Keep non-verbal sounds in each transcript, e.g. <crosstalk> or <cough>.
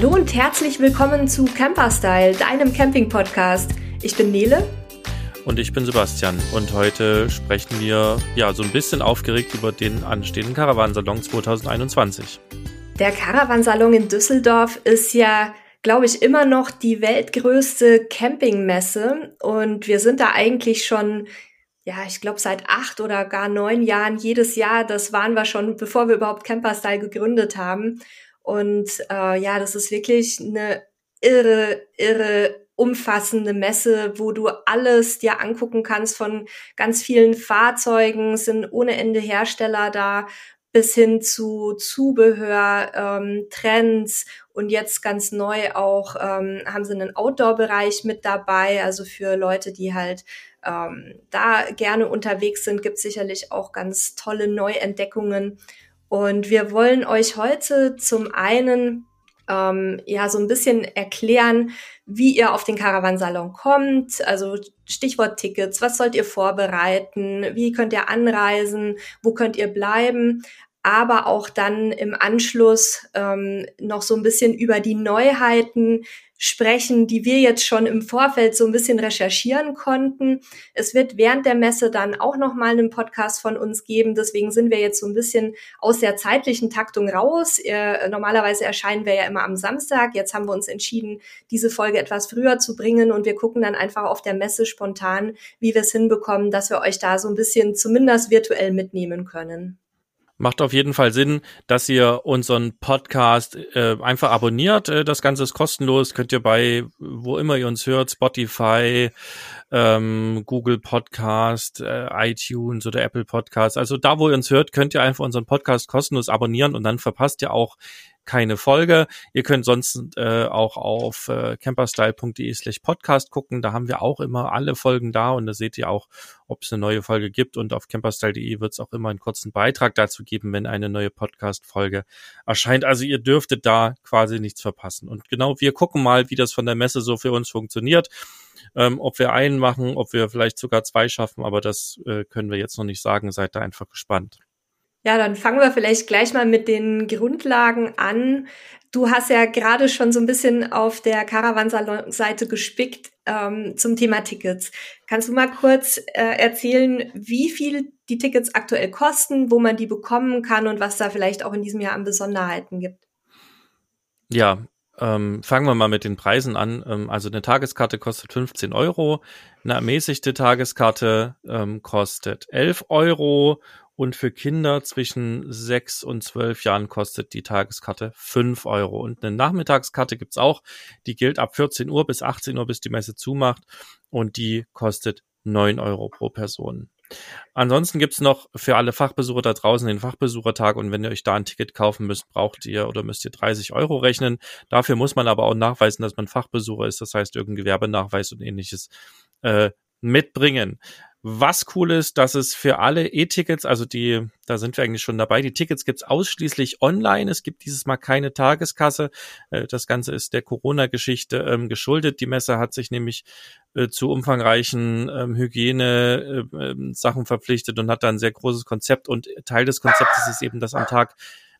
Hallo und herzlich willkommen zu Camperstyle, deinem Camping-Podcast. Ich bin Nele. Und ich bin Sebastian. Und heute sprechen wir ja so ein bisschen aufgeregt über den anstehenden Caravansalon 2021. Der Caravansalon in Düsseldorf ist ja glaube ich, immer noch die weltgrößte Campingmesse. Und wir sind da eigentlich schon, ja, ich glaube, seit acht oder gar neun Jahren jedes Jahr. Das waren wir schon, bevor wir überhaupt Camperstyle gegründet haben. Und äh, ja, das ist wirklich eine irre, irre umfassende Messe, wo du alles dir angucken kannst von ganz vielen Fahrzeugen, sind ohne Ende Hersteller da, bis hin zu Zubehör, ähm, Trends und jetzt ganz neu auch ähm, haben sie einen Outdoor-Bereich mit dabei. Also für Leute, die halt ähm, da gerne unterwegs sind, gibt sicherlich auch ganz tolle Neuentdeckungen. Und wir wollen euch heute zum einen ähm, ja so ein bisschen erklären, wie ihr auf den Caravansalon kommt, also Stichwort Tickets, was sollt ihr vorbereiten, wie könnt ihr anreisen, wo könnt ihr bleiben, aber auch dann im Anschluss ähm, noch so ein bisschen über die Neuheiten sprechen, die wir jetzt schon im Vorfeld so ein bisschen recherchieren konnten. Es wird während der Messe dann auch noch mal einen Podcast von uns geben. Deswegen sind wir jetzt so ein bisschen aus der zeitlichen Taktung raus. Äh, normalerweise erscheinen wir ja immer am Samstag. Jetzt haben wir uns entschieden, diese Folge etwas früher zu bringen und wir gucken dann einfach auf der Messe spontan, wie wir es hinbekommen, dass wir euch da so ein bisschen zumindest virtuell mitnehmen können. Macht auf jeden Fall Sinn, dass ihr unseren Podcast äh, einfach abonniert. Äh, das Ganze ist kostenlos. Könnt ihr bei, wo immer ihr uns hört, Spotify, ähm, Google Podcast, äh, iTunes oder Apple Podcast. Also da, wo ihr uns hört, könnt ihr einfach unseren Podcast kostenlos abonnieren und dann verpasst ihr auch keine Folge. Ihr könnt sonst äh, auch auf äh, camperstyle.de slash podcast gucken. Da haben wir auch immer alle Folgen da und da seht ihr auch, ob es eine neue Folge gibt. Und auf camperstyle.de wird es auch immer einen kurzen Beitrag dazu geben, wenn eine neue Podcast-Folge erscheint. Also ihr dürftet da quasi nichts verpassen. Und genau, wir gucken mal, wie das von der Messe so für uns funktioniert. Ähm, ob wir einen machen, ob wir vielleicht sogar zwei schaffen, aber das äh, können wir jetzt noch nicht sagen. Seid da einfach gespannt. Ja, dann fangen wir vielleicht gleich mal mit den Grundlagen an. Du hast ja gerade schon so ein bisschen auf der Caravansalon-Seite gespickt ähm, zum Thema Tickets. Kannst du mal kurz äh, erzählen, wie viel die Tickets aktuell kosten, wo man die bekommen kann und was da vielleicht auch in diesem Jahr an Besonderheiten gibt? Ja, ähm, fangen wir mal mit den Preisen an. Ähm, also eine Tageskarte kostet 15 Euro, eine ermäßigte Tageskarte ähm, kostet 11 Euro und für Kinder zwischen sechs und zwölf Jahren kostet die Tageskarte fünf Euro. Und eine Nachmittagskarte gibt's auch. Die gilt ab 14 Uhr bis 18 Uhr, bis die Messe zumacht. Und die kostet neun Euro pro Person. Ansonsten gibt's noch für alle Fachbesucher da draußen den Fachbesuchertag und wenn ihr euch da ein Ticket kaufen müsst, braucht ihr oder müsst ihr 30 Euro rechnen. Dafür muss man aber auch nachweisen, dass man Fachbesucher ist, das heißt irgendein Gewerbenachweis und ähnliches äh, mitbringen. Was cool ist, dass es für alle E-Tickets, also die, da sind wir eigentlich schon dabei, die Tickets gibt's ausschließlich online. Es gibt dieses Mal keine Tageskasse. Äh, das Ganze ist der Corona-Geschichte ähm, geschuldet. Die Messe hat sich nämlich äh, zu umfangreichen ähm, Hygiene-Sachen äh, verpflichtet und hat da ein sehr großes Konzept. Und Teil des Konzeptes ist eben, dass am Tag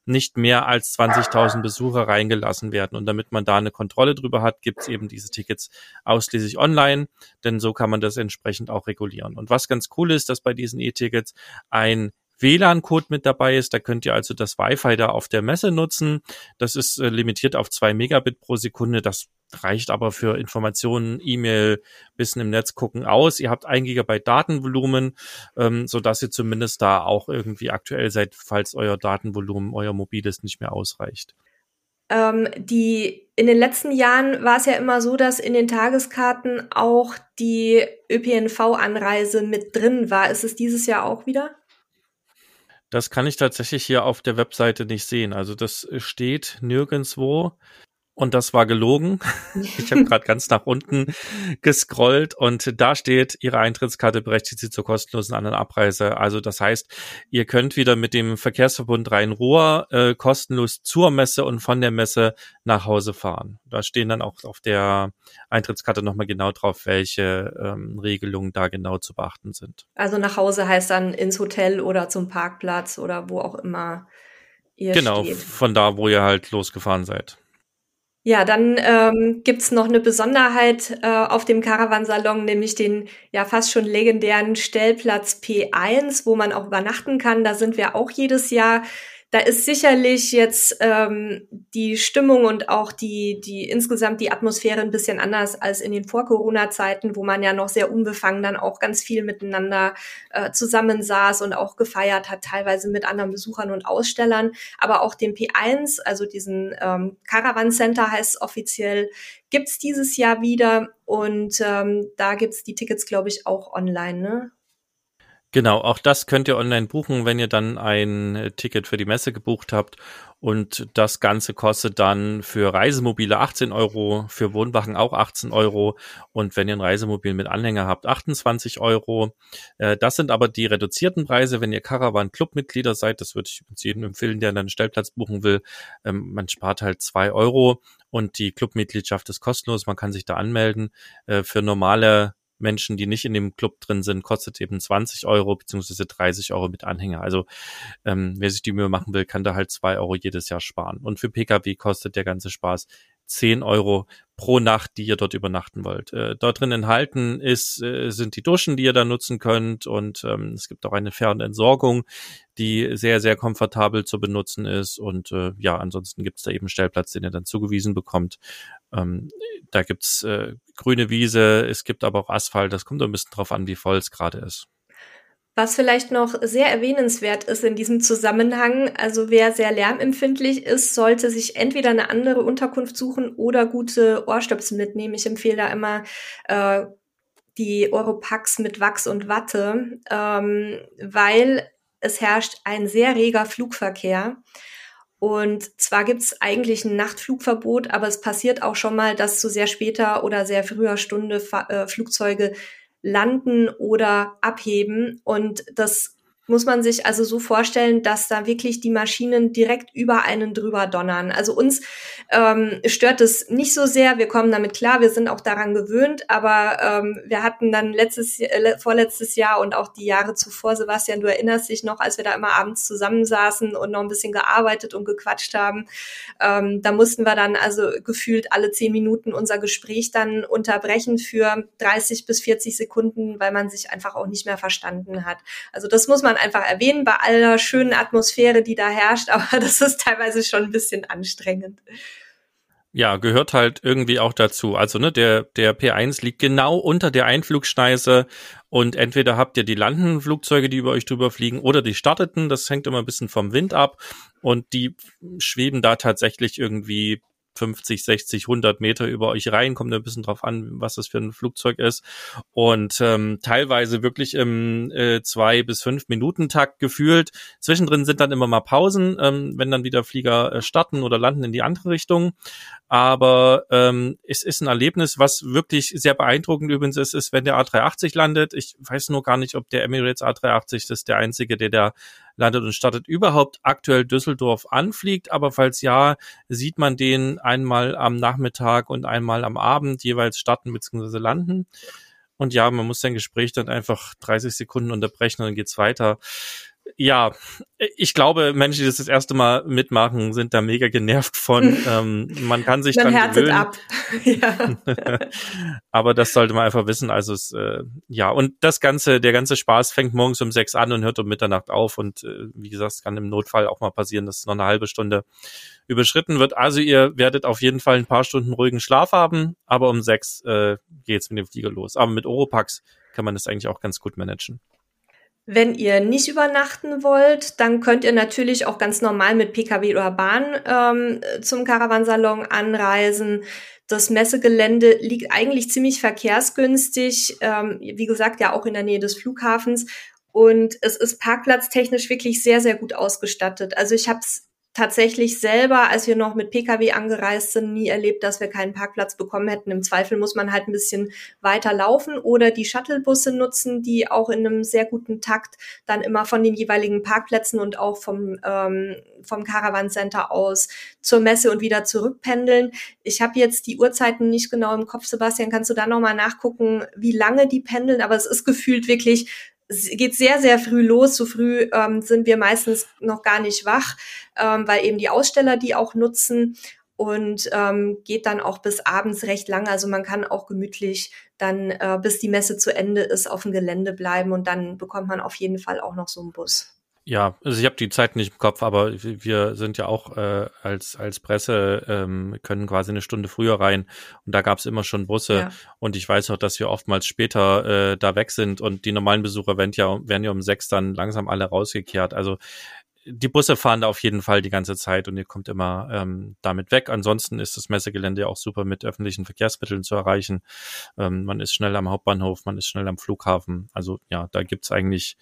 nicht mehr als 20.000 Besucher reingelassen werden. Und damit man da eine Kontrolle drüber hat, gibt es eben diese Tickets ausschließlich online, denn so kann man das entsprechend auch regulieren. Und was ganz cool ist, dass bei diesen E-Tickets ein WLAN-Code mit dabei ist. Da könnt ihr also das Wi-Fi da auf der Messe nutzen. Das ist äh, limitiert auf zwei Megabit pro Sekunde. Das reicht aber für Informationen, E-Mail, bisschen im Netz gucken aus. Ihr habt ein Gigabyte Datenvolumen, ähm, so dass ihr zumindest da auch irgendwie aktuell seid, falls euer Datenvolumen, euer mobiles nicht mehr ausreicht. Ähm, die in den letzten Jahren war es ja immer so, dass in den Tageskarten auch die ÖPNV-Anreise mit drin war. Ist es dieses Jahr auch wieder? Das kann ich tatsächlich hier auf der Webseite nicht sehen. Also das steht nirgendswo. Und das war gelogen. <laughs> Ich habe gerade ganz nach unten gescrollt und da steht, Ihre Eintrittskarte berechtigt Sie zur kostenlosen anderen Abreise. Also das heißt, ihr könnt wieder mit dem Verkehrsverbund Rhein-Ruhr äh, kostenlos zur Messe und von der Messe nach Hause fahren. Da stehen dann auch auf der Eintrittskarte nochmal genau drauf, welche ähm, Regelungen da genau zu beachten sind. Also nach Hause heißt dann ins Hotel oder zum Parkplatz oder wo auch immer ihr genau, steht. Genau, von da, wo ihr halt losgefahren seid. Ja, dann ähm, gibt's noch eine Besonderheit äh, auf dem Caravansalon, nämlich den ja fast schon legendären Stellplatz P1, wo man auch übernachten kann. Da sind wir auch jedes Jahr da ist sicherlich jetzt ähm, die Stimmung und auch die, die insgesamt die Atmosphäre ein bisschen anders als in den Vor-Corona-Zeiten, wo man ja noch sehr unbefangen dann auch ganz viel miteinander äh, zusammensaß und auch gefeiert hat, teilweise mit anderen Besuchern und Ausstellern. Aber auch den P1, also diesen ähm, Caravan Center heißt es offiziell, gibt's dieses Jahr wieder. Und ähm, da gibt's die Tickets, glaube ich, auch online. Ne? Genau, auch das könnt ihr online buchen, wenn ihr dann ein äh, Ticket für die Messe gebucht habt. Und das Ganze kostet dann für Reisemobile 18 Euro, für Wohnwachen auch 18 Euro und wenn ihr ein Reisemobil mit Anhänger habt, 28 Euro. Äh, das sind aber die reduzierten Preise, wenn ihr Caravan Club Mitglieder seid. Das würde ich jedem empfehlen, der einen Stellplatz buchen will. Ähm, man spart halt zwei Euro und die Clubmitgliedschaft ist kostenlos. Man kann sich da anmelden. Äh, für normale Menschen, die nicht in dem Club drin sind, kostet eben 20 Euro beziehungsweise 30 Euro mit Anhänger. Also ähm, wer sich die Mühe machen will, kann da halt zwei Euro jedes Jahr sparen. Und für Pkw kostet der ganze Spaß 10 Euro pro Nacht, die ihr dort übernachten wollt. Äh, dort drin enthalten ist, äh, sind die Duschen, die ihr da nutzen könnt und ähm, es gibt auch eine Fernentsorgung, die sehr, sehr komfortabel zu benutzen ist und äh, ja, ansonsten gibt es da eben Stellplatz, den ihr dann zugewiesen bekommt. Ähm, da gibt's äh, grüne Wiese, es gibt aber auch Asphalt, das kommt ein bisschen drauf an, wie voll es gerade ist. Was vielleicht noch sehr erwähnenswert ist in diesem Zusammenhang, also wer sehr lärmempfindlich ist, sollte sich entweder eine andere Unterkunft suchen oder gute Ohrstöpsel mitnehmen. Ich empfehle da immer äh, die Oropax mit Wachs und Watte, ähm, weil es herrscht ein sehr reger Flugverkehr. Und zwar gibt's eigentlich ein Nachtflugverbot, aber es passiert auch schon mal, dass zu sehr später oder sehr früher Stunde äh, Flugzeuge landen oder abheben. Und das muss man sich also so vorstellen, dass da wirklich die Maschinen direkt über einen drüber donnern. Also uns ähm, stört es nicht so sehr. Wir kommen damit klar. Wir sind auch daran gewöhnt. Aber ähm, wir hatten dann letztes, äh, vorletztes Jahr und auch die Jahre zuvor, Sebastian, du erinnerst dich noch, als wir da immer abends zusammensaßen und noch ein bisschen gearbeitet und gequatscht haben. Ähm, da mussten wir dann also gefühlt alle zehn Minuten unser Gespräch dann unterbrechen für 30 bis 40 Sekunden, weil man sich einfach auch nicht mehr verstanden hat. Also das muss man einfach erwähnen bei aller schönen Atmosphäre, die da herrscht, <laughs> aber das ist teilweise schon ein bisschen anstrengend. Ja, gehört halt irgendwie auch dazu. Also, ne, der, der P1 liegt genau unter der Einflugschneise und entweder habt ihr die landenden Flugzeuge, die über euch drüber fliegen, oder die starteten. Das hängt immer ein bisschen vom Wind ab und die schweben da tatsächlich irgendwie 50, 60, 100 Meter über euch rein, kommt ein bisschen drauf an, was das für ein Flugzeug ist und ähm, teilweise wirklich im äh, zwei bis fünf Minuten Takt gefühlt. Zwischendrin sind dann immer mal Pausen, ähm, wenn dann wieder Flieger äh, starten oder landen in die andere Richtung. Aber ähm, es ist ein Erlebnis, was wirklich sehr beeindruckend übrigens ist, ist, wenn der A380 landet. Ich weiß nur gar nicht, ob der Emirates A380 das ist der einzige, der da landet und startet, überhaupt aktuell Düsseldorf anfliegt. Aber falls ja, sieht man den einmal am Nachmittag und einmal am Abend jeweils starten bzw. landen. Und ja, man muss sein Gespräch dann einfach 30 Sekunden unterbrechen und dann geht's weiter ja, ich glaube, Menschen, die das das erste Mal mitmachen, sind da mega genervt von. <laughs> ähm, man kann sich man dran gewöhnen. ab. <laughs> <laughs> Aber das sollte man einfach wissen. Also es, äh, ja, und das ganze, der ganze Spaß fängt morgens um sechs an und hört um Mitternacht auf. Und äh, wie gesagt, es kann im Notfall auch mal passieren, dass noch eine halbe Stunde überschritten wird. Also ihr werdet auf jeden Fall ein paar Stunden ruhigen Schlaf haben, aber um sechs äh, geht's mit dem Flieger los. Aber mit Oropax kann man das eigentlich auch ganz gut managen. Wenn ihr nicht übernachten wollt, dann könnt ihr natürlich auch ganz normal mit Pkw oder Bahn ähm, zum Caravansalon anreisen. Das Messegelände liegt eigentlich ziemlich verkehrsgünstig, ähm, wie gesagt, ja auch in der Nähe des Flughafens. Und es ist parkplatztechnisch wirklich sehr, sehr gut ausgestattet. Also ich habe es tatsächlich selber, als wir noch mit Pkw angereist sind, nie erlebt, dass wir keinen Parkplatz bekommen hätten. Im Zweifel muss man halt ein bisschen weiter laufen oder die Shuttlebusse nutzen, die auch in einem sehr guten Takt dann immer von den jeweiligen Parkplätzen und auch vom, ähm, vom Caravan Center aus zur Messe und wieder zurückpendeln. Ich habe jetzt die Uhrzeiten nicht genau im Kopf, Sebastian. Kannst du da nochmal nachgucken, wie lange die pendeln? Aber es ist gefühlt wirklich geht sehr, sehr früh los. So früh ähm, sind wir meistens noch gar nicht wach, ähm, weil eben die Aussteller die auch nutzen. und ähm, geht dann auch bis abends recht lange. Also man kann auch gemütlich dann, äh, bis die Messe zu Ende ist, auf dem Gelände bleiben und dann bekommt man auf jeden Fall auch noch so einen Bus. Ja, also ich habe die Zeit nicht im Kopf, aber wir sind ja auch äh, als als Presse ähm, können quasi eine Stunde früher rein und da gab's immer schon Busse ja. und ich weiß auch, dass wir oftmals später äh, da weg sind und die normalen Besucher werden ja werden ja um sechs dann langsam alle rausgekehrt. Also die Busse fahren da auf jeden Fall die ganze Zeit und ihr kommt immer ähm, damit weg. Ansonsten ist das Messegelände auch super mit öffentlichen Verkehrsmitteln zu erreichen. Ähm, man ist schnell am Hauptbahnhof, man ist schnell am Flughafen. Also ja, da gibt's eigentlich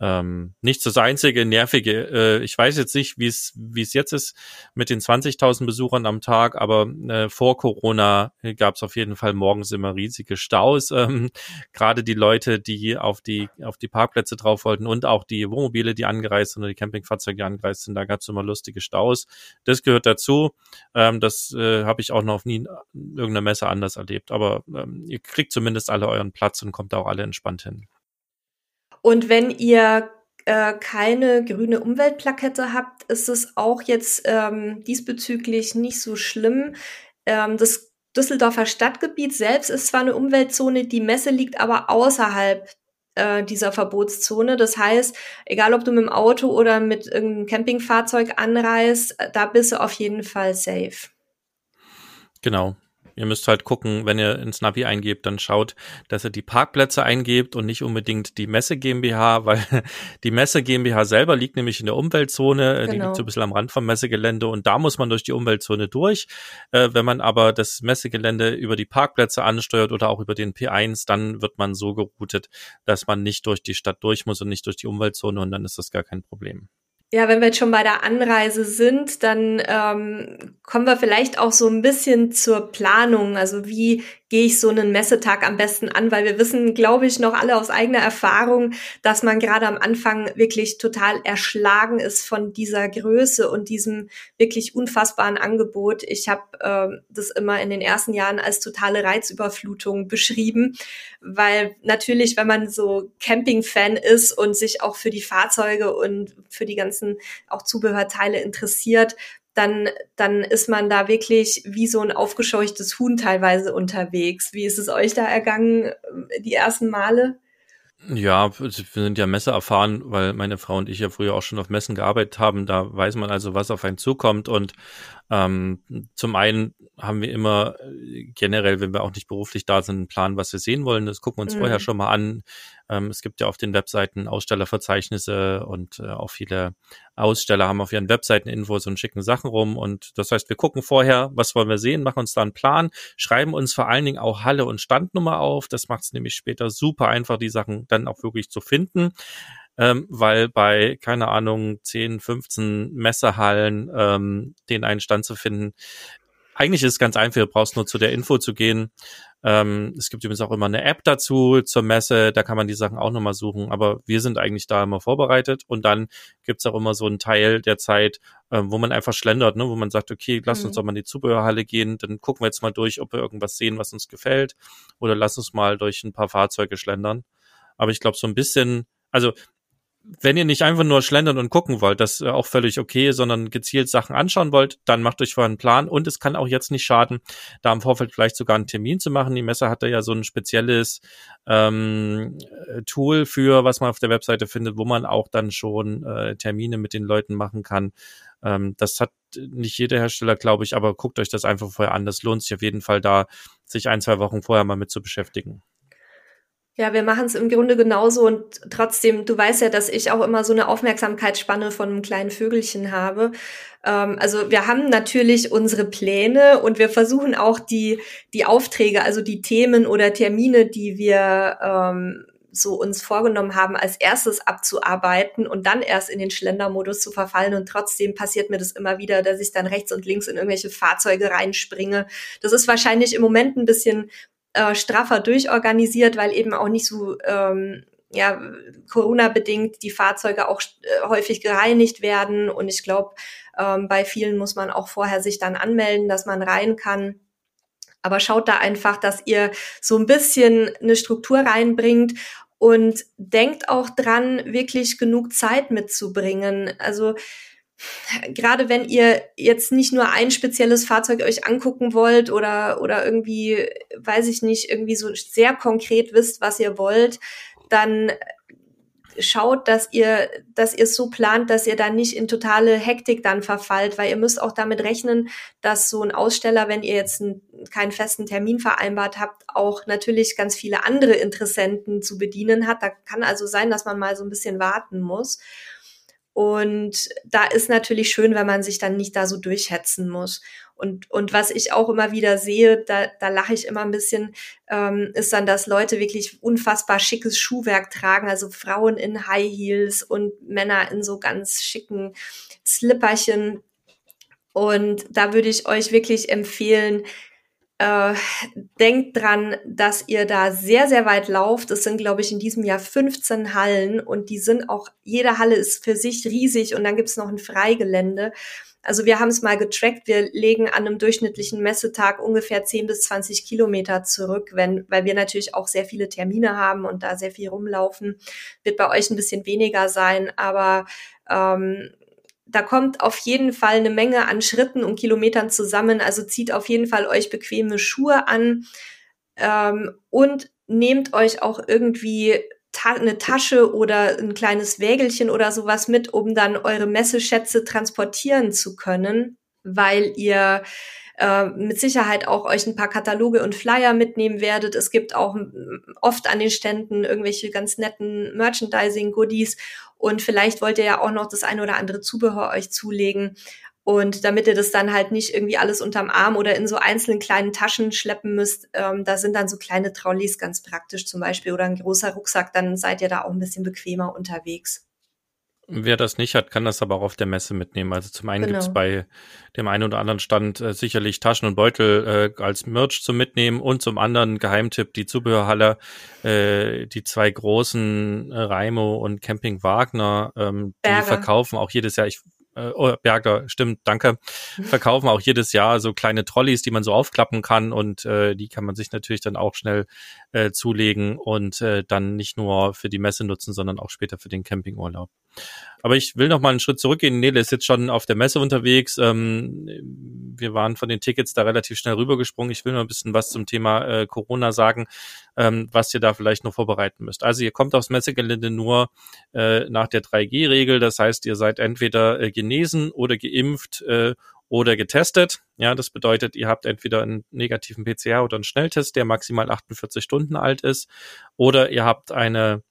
ähm, nicht das einzige nervige. Äh, ich weiß jetzt nicht, wie es wie es jetzt ist mit den 20.000 Besuchern am Tag, aber äh, vor Corona gab es auf jeden Fall morgens immer riesige Staus. <laughs> Ähm, Gerade die Leute, die auf die auf die Parkplätze drauf wollten und auch die Wohnmobile, die angereist sind oder die Campingfahrzeuge, die angereist sind, da gab es immer lustige Staus. Das gehört dazu. Ähm, das äh, habe ich auch noch nie in irgendeiner Messe anders erlebt. Aber ähm, ihr kriegt zumindest alle euren Platz und kommt auch alle entspannt hin. Und wenn ihr äh, keine grüne Umweltplakette habt, ist es auch jetzt ähm, diesbezüglich nicht so schlimm. Ähm, das Düsseldorfer Stadtgebiet selbst ist zwar eine Umweltzone, die Messe liegt aber außerhalb äh, dieser Verbotszone. Das heißt, egal ob du mit dem Auto oder mit irgendeinem Campingfahrzeug anreist, da bist du auf jeden Fall safe. Genau. Ihr müsst halt gucken, wenn ihr ins Navi eingebt, dann schaut, dass ihr die Parkplätze eingebt und nicht unbedingt die Messe GmbH, <laughs> weil die Messe GmbH selber liegt nämlich in der Umweltzone, genau. die liegt so ein bisschen am Rand vom Messegelände und da muss man durch die Umweltzone durch. Äh, wenn man aber das Messegelände über die Parkplätze ansteuert oder auch über den P1, dann wird man so geroutet, dass man nicht durch die Stadt durch muss und nicht durch die Umweltzone und dann ist das gar kein Problem. Ja, wenn wir jetzt schon bei der Anreise sind, dann ähm, kommen wir vielleicht auch so ein bisschen zur Planung. Also wie gehe ich so einen Messetag am besten an, weil wir wissen, glaube ich, noch alle aus eigener Erfahrung, dass man gerade am Anfang wirklich total erschlagen ist von dieser Größe und diesem wirklich unfassbaren Angebot. Ich habe äh, das immer in den ersten Jahren als totale Reizüberflutung beschrieben, weil natürlich, wenn man so Camping-Fan ist und sich auch für die Fahrzeuge und für die ganzen auch Zubehörteile interessiert, dann, dann ist man da wirklich wie so ein aufgescheuchtes Huhn teilweise unterwegs. Wie ist es euch da ergangen, äh, die ersten Male? Ja, wir sind ja Messe erfahren, weil meine Frau und ich ja früher auch schon auf Messen gearbeitet haben. Da weiß man also, was auf einen zukommt. Und ähm, zum einen haben wir immer äh, generell, wenn wir auch nicht beruflich da sind, einen Plan, was wir sehen wollen. Das gucken wir uns mhm. vorher schon mal an. Ähm, es gibt ja auf den Webseiten Ausstellerverzeichnisse und äh, auch viele Aussteller haben auf ihren Webseiten Infos und schicken Sachen rum. Und das heißt, wir gucken vorher, was wollen wir sehen, machen uns da einen Plan, schreiben uns vor allen Dingen auch Halle und Standnummer auf. Das macht es nämlich später super einfach, die Sachen dann auch wirklich zu finden ähm, weil bei, keine Ahnung, 10, 15 Messehallen ähm, den einen Stand zu finden, eigentlich ist es ganz einfach, du brauchst nur zu der Info zu gehen. Ähm, es gibt übrigens auch immer eine App dazu zur Messe, da kann man die Sachen auch nochmal suchen, aber wir sind eigentlich da immer vorbereitet und dann gibt's auch immer so einen Teil der Zeit, äh, wo man einfach schlendert, ne? wo man sagt, okay, lass mhm. uns doch mal in die Zubehörhalle gehen, dann gucken wir jetzt mal durch, ob wir irgendwas sehen, was uns gefällt oder lass uns mal durch ein paar Fahrzeuge schlendern. Aber ich glaube, so ein bisschen, also wenn ihr nicht einfach nur schlendern und gucken wollt, das ist auch völlig okay, sondern gezielt Sachen anschauen wollt, dann macht euch vorher einen Plan und es kann auch jetzt nicht schaden, da im Vorfeld vielleicht sogar einen Termin zu machen. Die Messe hat da ja so ein spezielles ähm, Tool für, was man auf der Webseite findet, wo man auch dann schon äh, Termine mit den Leuten machen kann. Ähm, das hat nicht jeder Hersteller, glaube ich, aber guckt euch das einfach vorher an. Das lohnt sich auf jeden Fall da, sich ein, zwei Wochen vorher mal mit zu beschäftigen. Ja, wir machen es im Grunde genauso und trotzdem, du weißt ja, dass ich auch immer so eine Aufmerksamkeitsspanne von einem kleinen Vögelchen habe. Ähm, also wir haben natürlich unsere Pläne und wir versuchen auch die, die Aufträge, also die Themen oder Termine, die wir ähm, so uns vorgenommen haben, als erstes abzuarbeiten und dann erst in den Schlendermodus zu verfallen. Und trotzdem passiert mir das immer wieder, dass ich dann rechts und links in irgendwelche Fahrzeuge reinspringe. Das ist wahrscheinlich im Moment ein bisschen äh, straffer durchorganisiert, weil eben auch nicht so ähm, ja, Corona-bedingt die Fahrzeuge auch äh, häufig gereinigt werden. Und ich glaube, ähm, bei vielen muss man auch vorher sich dann anmelden, dass man rein kann. Aber schaut da einfach, dass ihr so ein bisschen eine Struktur reinbringt und denkt auch dran, wirklich genug Zeit mitzubringen. Also gerade wenn ihr jetzt nicht nur ein spezielles Fahrzeug euch angucken wollt oder, oder irgendwie, weiß ich nicht, irgendwie so sehr konkret wisst, was ihr wollt, dann schaut, dass ihr, dass ihr es so plant, dass ihr da nicht in totale Hektik dann verfallt, weil ihr müsst auch damit rechnen, dass so ein Aussteller, wenn ihr jetzt einen, keinen festen Termin vereinbart habt, auch natürlich ganz viele andere Interessenten zu bedienen hat. Da kann also sein, dass man mal so ein bisschen warten muss. Und da ist natürlich schön, wenn man sich dann nicht da so durchhetzen muss. Und, und was ich auch immer wieder sehe, da, da lache ich immer ein bisschen, ähm, ist dann, dass Leute wirklich unfassbar schickes Schuhwerk tragen, also Frauen in High Heels und Männer in so ganz schicken Slipperchen. Und da würde ich euch wirklich empfehlen, äh, denkt dran, dass ihr da sehr, sehr weit lauft. Es sind, glaube ich, in diesem Jahr 15 Hallen und die sind auch, jede Halle ist für sich riesig und dann gibt's noch ein Freigelände. Also wir haben es mal getrackt, wir legen an einem durchschnittlichen Messetag ungefähr 10 bis 20 Kilometer zurück, wenn, weil wir natürlich auch sehr viele Termine haben und da sehr viel rumlaufen. Wird bei euch ein bisschen weniger sein, aber ähm, da kommt auf jeden Fall eine Menge an Schritten und Kilometern zusammen. Also zieht auf jeden Fall euch bequeme Schuhe an ähm, und nehmt euch auch irgendwie ta eine Tasche oder ein kleines Wägelchen oder sowas mit, um dann eure Messeschätze transportieren zu können, weil ihr äh, mit Sicherheit auch euch ein paar Kataloge und Flyer mitnehmen werdet. Es gibt auch oft an den Ständen irgendwelche ganz netten Merchandising-Goodies und vielleicht wollt ihr ja auch noch das eine oder andere Zubehör euch zulegen. Und damit ihr das dann halt nicht irgendwie alles unterm Arm oder in so einzelnen kleinen Taschen schleppen müsst, ähm, da sind dann so kleine Trolleys ganz praktisch zum Beispiel oder ein großer Rucksack, dann seid ihr da auch ein bisschen bequemer unterwegs. Wer das nicht hat, kann das aber auch auf der Messe mitnehmen. Also zum einen genau. gibt's bei dem einen oder anderen Stand äh, sicherlich Taschen und Beutel äh, als Merch zum Mitnehmen und zum anderen Geheimtipp die Zubehörhalle, äh, die zwei großen äh, Raimo und Camping Wagner, ähm, die verkaufen auch jedes Jahr. Ich äh, oh, Berger, stimmt, danke, verkaufen auch jedes Jahr so kleine Trolleys, die man so aufklappen kann und äh, die kann man sich natürlich dann auch schnell äh, zulegen und äh, dann nicht nur für die Messe nutzen, sondern auch später für den Campingurlaub. Aber ich will noch mal einen Schritt zurückgehen. Nele ist jetzt schon auf der Messe unterwegs. Ähm, wir waren von den Tickets da relativ schnell rübergesprungen. Ich will noch ein bisschen was zum Thema äh, Corona sagen, ähm, was ihr da vielleicht noch vorbereiten müsst. Also ihr kommt aufs Messegelände nur äh, nach der 3G-Regel. Das heißt, ihr seid entweder äh, genesen oder geimpft oder getestet. Ja, das bedeutet, ihr habt entweder einen negativen PCR oder einen Schnelltest, der maximal 48 Stunden alt ist, oder ihr habt eine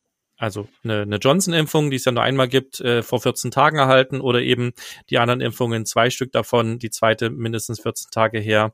also eine, eine Johnson-Impfung, die es ja nur einmal gibt, äh, vor 14 Tagen erhalten oder eben die anderen Impfungen, zwei Stück davon, die zweite mindestens 14 Tage her.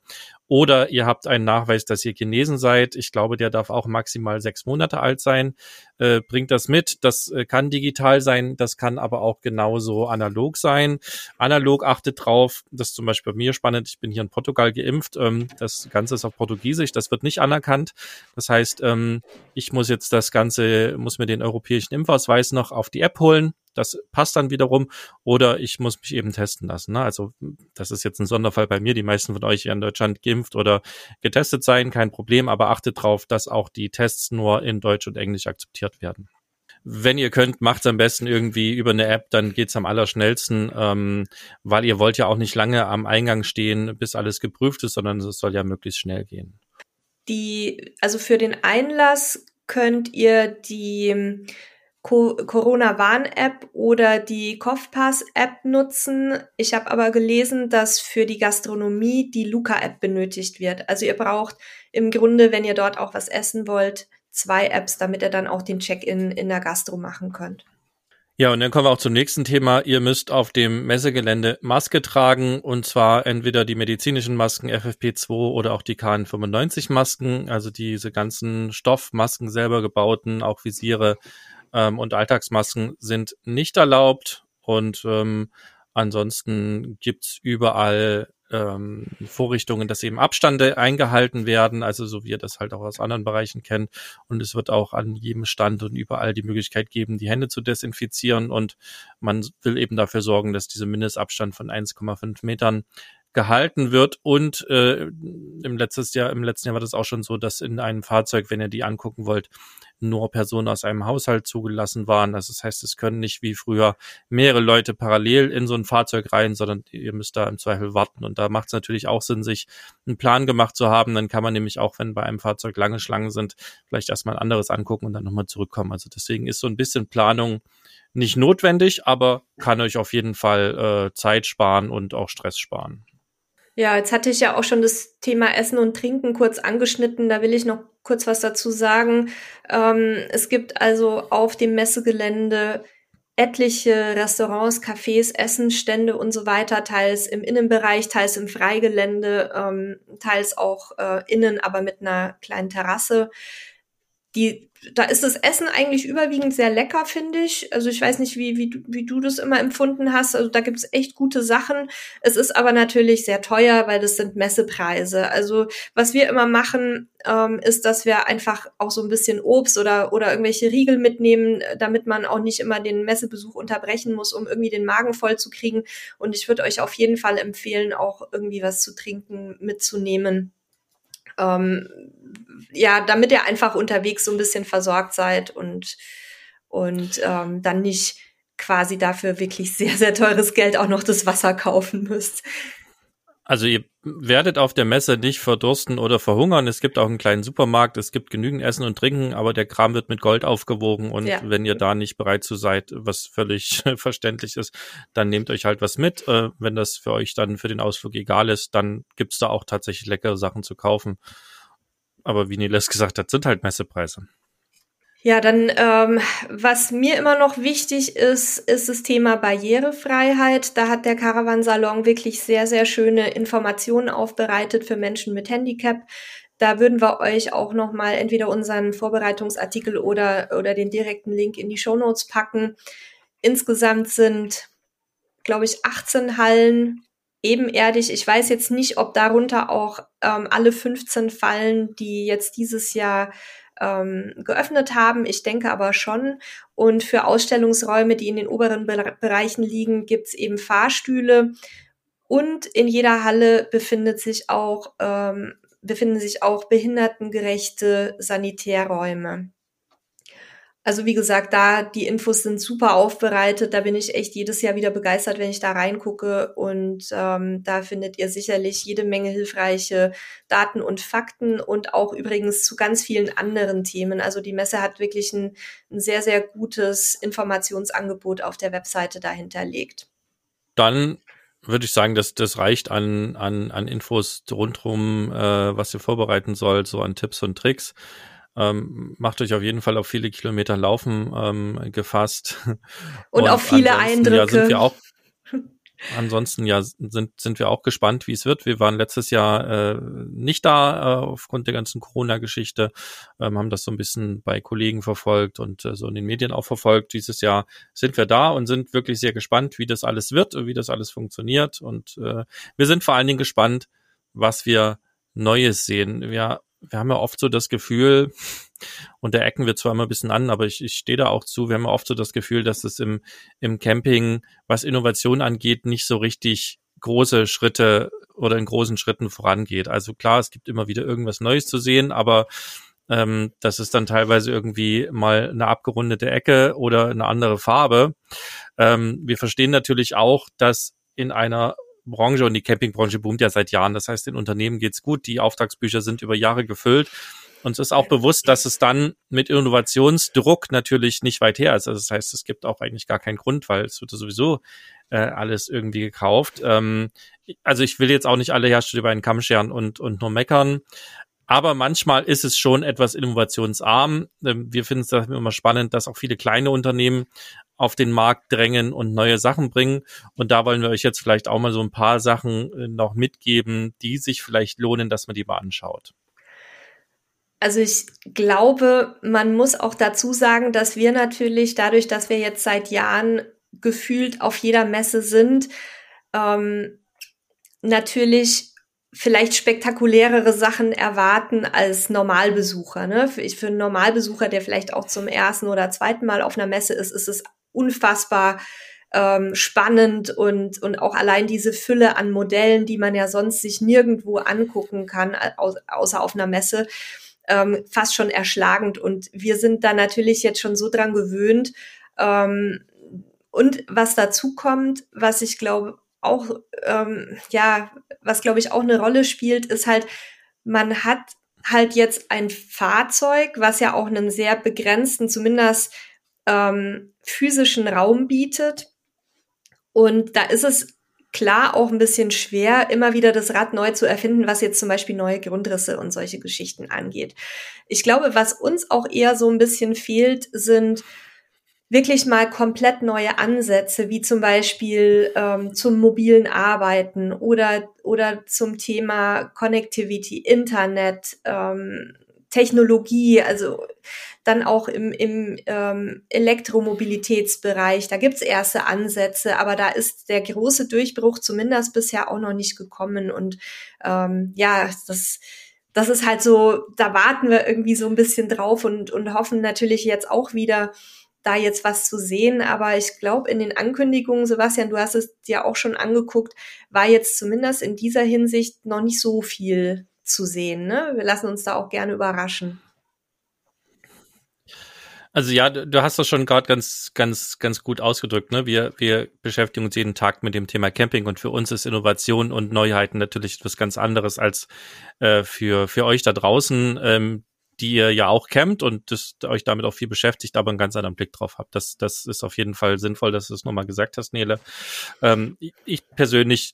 Oder ihr habt einen Nachweis, dass ihr genesen seid. Ich glaube, der darf auch maximal sechs Monate alt sein. Äh, bringt das mit. Das äh, kann digital sein, das kann aber auch genauso analog sein. Analog achtet drauf, das ist zum Beispiel bei mir spannend. Ich bin hier in Portugal geimpft. Ähm, das Ganze ist auf Portugiesisch, das wird nicht anerkannt. Das heißt, ähm, ich muss jetzt das Ganze, muss mir den europäischen Impfausweis noch auf die App holen das passt dann wiederum. Oder ich muss mich eben testen lassen. Ne? Also das ist jetzt ein Sonderfall bei mir. Die meisten von euch hier in Deutschland geimpft oder getestet sein, kein Problem. Aber achtet darauf, dass auch die Tests nur in Deutsch und Englisch akzeptiert werden. Wenn ihr könnt, macht's am besten irgendwie über eine App, dann geht's am allerschnellsten, ähm, weil ihr wollt ja auch nicht lange am Eingang stehen, bis alles geprüft ist, sondern es soll ja möglichst schnell gehen. Die, also für den Einlass könnt ihr die Corona-Warn-App oder die Kopfpass-App nutzen. Ich habe aber gelesen, dass für die Gastronomie die Luca-App benötigt wird. Also ihr braucht im Grunde, wenn ihr dort auch was essen wollt, zwei Apps, damit ihr dann auch den Check-in in der Gastro machen könnt. Ja, und dann kommen wir auch zum nächsten Thema. Ihr müsst auf dem Messegelände Maske tragen und zwar entweder die medizinischen Masken FFP2 oder auch die KN95 Masken, also diese ganzen Stoffmasken selber gebauten, auch Visiere ähm, und Alltagsmasken sind nicht erlaubt und ähm, ansonsten gibt's überall ähm, Vorrichtungen, dass eben Abstände eingehalten werden, also so wie ihr das halt auch aus anderen Bereichen kennt. Und es wird auch an jedem Stand und überall die Möglichkeit geben, die Hände zu desinfizieren. Und man will eben dafür sorgen, dass dieser Mindestabstand von 1,5 Metern gehalten wird und äh, im letztes Jahr im letzten Jahr war das auch schon so, dass in einem Fahrzeug, wenn ihr die angucken wollt, nur Personen aus einem Haushalt zugelassen waren. Also das heißt, es können nicht wie früher mehrere Leute parallel in so ein Fahrzeug rein, sondern ihr müsst da im Zweifel warten. Und da macht es natürlich auch Sinn, sich einen Plan gemacht zu haben. Dann kann man nämlich auch, wenn bei einem Fahrzeug lange Schlangen sind, vielleicht erstmal ein anderes angucken und dann nochmal zurückkommen. Also deswegen ist so ein bisschen Planung nicht notwendig, aber kann euch auf jeden Fall äh, Zeit sparen und auch Stress sparen. Ja, jetzt hatte ich ja auch schon das Thema Essen und Trinken kurz angeschnitten. Da will ich noch kurz was dazu sagen. Ähm, es gibt also auf dem Messegelände etliche Restaurants, Cafés, Essenstände und so weiter, teils im Innenbereich, teils im Freigelände, ähm, teils auch äh, innen, aber mit einer kleinen Terrasse. Die da ist das Essen eigentlich überwiegend sehr lecker, finde ich. Also ich weiß nicht, wie, wie, du, wie du das immer empfunden hast. Also da gibt es echt gute Sachen. Es ist aber natürlich sehr teuer, weil das sind Messepreise. Also was wir immer machen, ähm, ist, dass wir einfach auch so ein bisschen Obst oder, oder irgendwelche Riegel mitnehmen, damit man auch nicht immer den Messebesuch unterbrechen muss, um irgendwie den Magen voll zu kriegen. Und ich würde euch auf jeden Fall empfehlen, auch irgendwie was zu trinken mitzunehmen ähm, ja, damit ihr einfach unterwegs so ein bisschen versorgt seid und, und ähm, dann nicht quasi dafür wirklich sehr, sehr teures Geld auch noch das Wasser kaufen müsst. Also ihr werdet auf der Messe nicht verdursten oder verhungern. Es gibt auch einen kleinen Supermarkt, es gibt genügend Essen und Trinken, aber der Kram wird mit Gold aufgewogen und ja. wenn ihr da nicht bereit zu seid, was völlig <laughs> verständlich ist, dann nehmt euch halt was mit. Äh, wenn das für euch dann für den Ausflug egal ist, dann gibt's da auch tatsächlich leckere Sachen zu kaufen. Aber wie Niles gesagt hat, sind halt Messepreise. Ja, dann ähm, was mir immer noch wichtig ist, ist das Thema Barrierefreiheit. Da hat der Caravansalon wirklich sehr, sehr schöne Informationen aufbereitet für Menschen mit Handicap. Da würden wir euch auch nochmal entweder unseren Vorbereitungsartikel oder, oder den direkten Link in die Show Notes packen. Insgesamt sind, glaube ich, 18 Hallen ebenerdig. Ich weiß jetzt nicht, ob darunter auch ähm, alle 15 fallen, die jetzt dieses Jahr ähm, geöffnet haben. Ich denke aber schon. Und für Ausstellungsräume, die in den oberen Be Bereichen liegen, gibt's eben Fahrstühle. Und in jeder Halle befindet sich auch, ähm, befinden sich auch behindertengerechte Sanitärräume. Also wie gesagt, da die Infos sind super aufbereitet. Da bin ich echt jedes Jahr wieder begeistert, wenn ich da reingucke. Und ähm, da findet ihr sicherlich jede Menge hilfreiche Daten und Fakten und auch übrigens zu ganz vielen anderen Themen. Also die Messe hat wirklich ein, ein sehr, sehr gutes Informationsangebot auf der Webseite dahinterlegt. Dann würde ich sagen, dass das reicht an, an, an Infos rundherum, äh, was ihr vorbereiten sollt, so an Tipps und Tricks. Ähm, macht euch auf jeden Fall auf viele Kilometer Laufen ähm, gefasst. Und, <laughs> Und auf viele Eindrücke. Ja, sind wir auch, <laughs> ansonsten ja sind, sind wir auch gespannt, wie es wird. Wir waren letztes Jahr äh, nicht da äh, aufgrund der ganzen Corona-Geschichte, ähm, haben das so ein bisschen bei Kollegen verfolgt und äh, so in den Medien auch verfolgt. Dieses Jahr sind wir da und sind wirklich sehr gespannt, wie das alles wird, wie das alles funktioniert. Und äh, wir sind vor allen Dingen gespannt, was wir Neues sehen. Wir wir haben ja oft so das Gefühl, und da ecken wir zwar immer ein bisschen an, aber ich, ich stehe da auch zu, wir haben ja oft so das Gefühl, dass es im, im Camping, was Innovation angeht, nicht so richtig große Schritte oder in großen Schritten vorangeht. Also klar, es gibt immer wieder irgendwas Neues zu sehen, aber ähm, das ist dann teilweise irgendwie mal eine abgerundete Ecke oder eine andere Farbe. Ähm, wir verstehen natürlich auch, dass in einer Branche und die Campingbranche boomt ja seit Jahren. Das heißt, den Unternehmen geht's gut, die Auftragsbücher sind über Jahre gefüllt. Uns ist auch bewusst, dass es dann mit Innovationsdruck natürlich nicht weit her ist. Also das heißt, es gibt auch eigentlich gar keinen Grund, weil es wird sowieso äh, alles irgendwie gekauft. Ähm, also ich will jetzt auch nicht alle Hersteller über einen Kamm scheren und, und nur meckern. Aber manchmal ist es schon etwas innovationsarm. Ähm, wir finden es immer spannend, dass auch viele kleine Unternehmen auf den Markt drängen und neue Sachen bringen. Und da wollen wir euch jetzt vielleicht auch mal so ein paar Sachen äh, noch mitgeben, die sich vielleicht lohnen, dass man die mal anschaut. Also ich glaube, man muss auch dazu sagen, dass wir natürlich dadurch, dass wir jetzt seit Jahren gefühlt auf jeder Messe sind, ähm, natürlich vielleicht spektakulärere Sachen erwarten als Normalbesucher. Ne? Für, für einen Normalbesucher, der vielleicht auch zum ersten oder zweiten Mal auf einer Messe ist, ist es unfassbar ähm, spannend und, und auch allein diese Fülle an Modellen, die man ja sonst sich nirgendwo angucken kann, au außer auf einer Messe. ähm, fast schon erschlagend. Und wir sind da natürlich jetzt schon so dran gewöhnt. Ähm, und was dazu kommt, was ich glaube auch, ähm, ja, was glaube ich auch eine Rolle spielt, ist halt, man hat halt jetzt ein Fahrzeug, was ja auch einen sehr begrenzten, zumindest ähm, physischen Raum bietet. Und da ist es klar auch ein bisschen schwer, immer wieder das Rad neu zu erfinden, was jetzt zum Beispiel neue Grundrisse und solche Geschichten angeht. Ich glaube, was uns auch eher so ein bisschen fehlt, sind wirklich mal komplett neue Ansätze, wie zum Beispiel ähm, zum mobilen Arbeiten oder, oder zum Thema Connectivity, Internet, ähm, Technologie, also dann auch im, im ähm, Elektromobilitätsbereich. Da gibt's erste Ansätze, aber da ist der große Durchbruch zumindest bisher auch noch nicht gekommen. Und ähm, ja, das, das ist halt so, da warten wir irgendwie so ein bisschen drauf und, und hoffen natürlich jetzt auch wieder, da jetzt was zu sehen. Aber ich glaube, in den Ankündigungen, Sebastian, du hast es dir auch schon angeguckt, war jetzt zumindest in dieser Hinsicht noch nicht so viel zu sehen. Ne? Wir lassen uns da auch gerne überraschen. Also ja, du hast das schon gerade ganz, ganz, ganz gut ausgedrückt. Ne? Wir, wir beschäftigen uns jeden Tag mit dem Thema Camping und für uns ist Innovation und Neuheiten natürlich etwas ganz anderes als äh, für, für euch da draußen, ähm, die ihr ja auch campt und das, euch damit auch viel beschäftigt, aber einen ganz anderen Blick drauf habt. Das, das ist auf jeden Fall sinnvoll, dass du es nochmal gesagt hast, Nele. Ähm, ich persönlich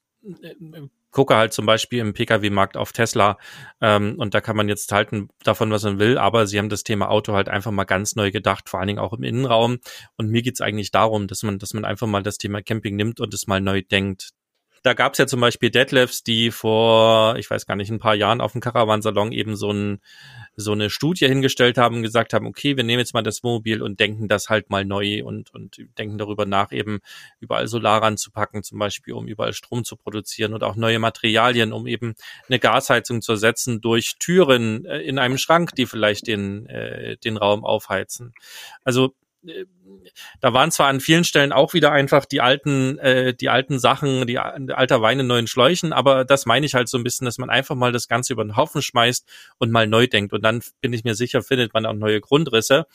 gucke halt zum Beispiel im Pkw-Markt auf Tesla ähm, und da kann man jetzt halten davon, was man will, aber sie haben das Thema Auto halt einfach mal ganz neu gedacht, vor allen Dingen auch im Innenraum. Und mir geht's eigentlich darum, dass man, dass man einfach mal das Thema Camping nimmt und es mal neu denkt. Da gab's ja zum Beispiel Deadlifts, die vor, ich weiß gar nicht, ein paar Jahren auf dem Caravansalon eben so ein so eine Studie hingestellt haben und gesagt haben, okay, wir nehmen jetzt mal das Wohnmobil und denken das halt mal neu und, und denken darüber nach, eben überall Solar ranzupacken, zum Beispiel, um überall Strom zu produzieren und auch neue Materialien, um eben eine Gasheizung zu ersetzen durch Türen äh, in einem Schrank, die vielleicht den, äh, den Raum aufheizen. Also da waren zwar an vielen Stellen auch wieder einfach die alten, äh, die alten Sachen, die alter Wein in neuen Schläuchen, aber das meine ich halt so ein bisschen, dass man einfach mal das Ganze über den Haufen schmeißt und mal neu denkt. Und dann bin ich mir sicher, findet man auch neue Grundrisse.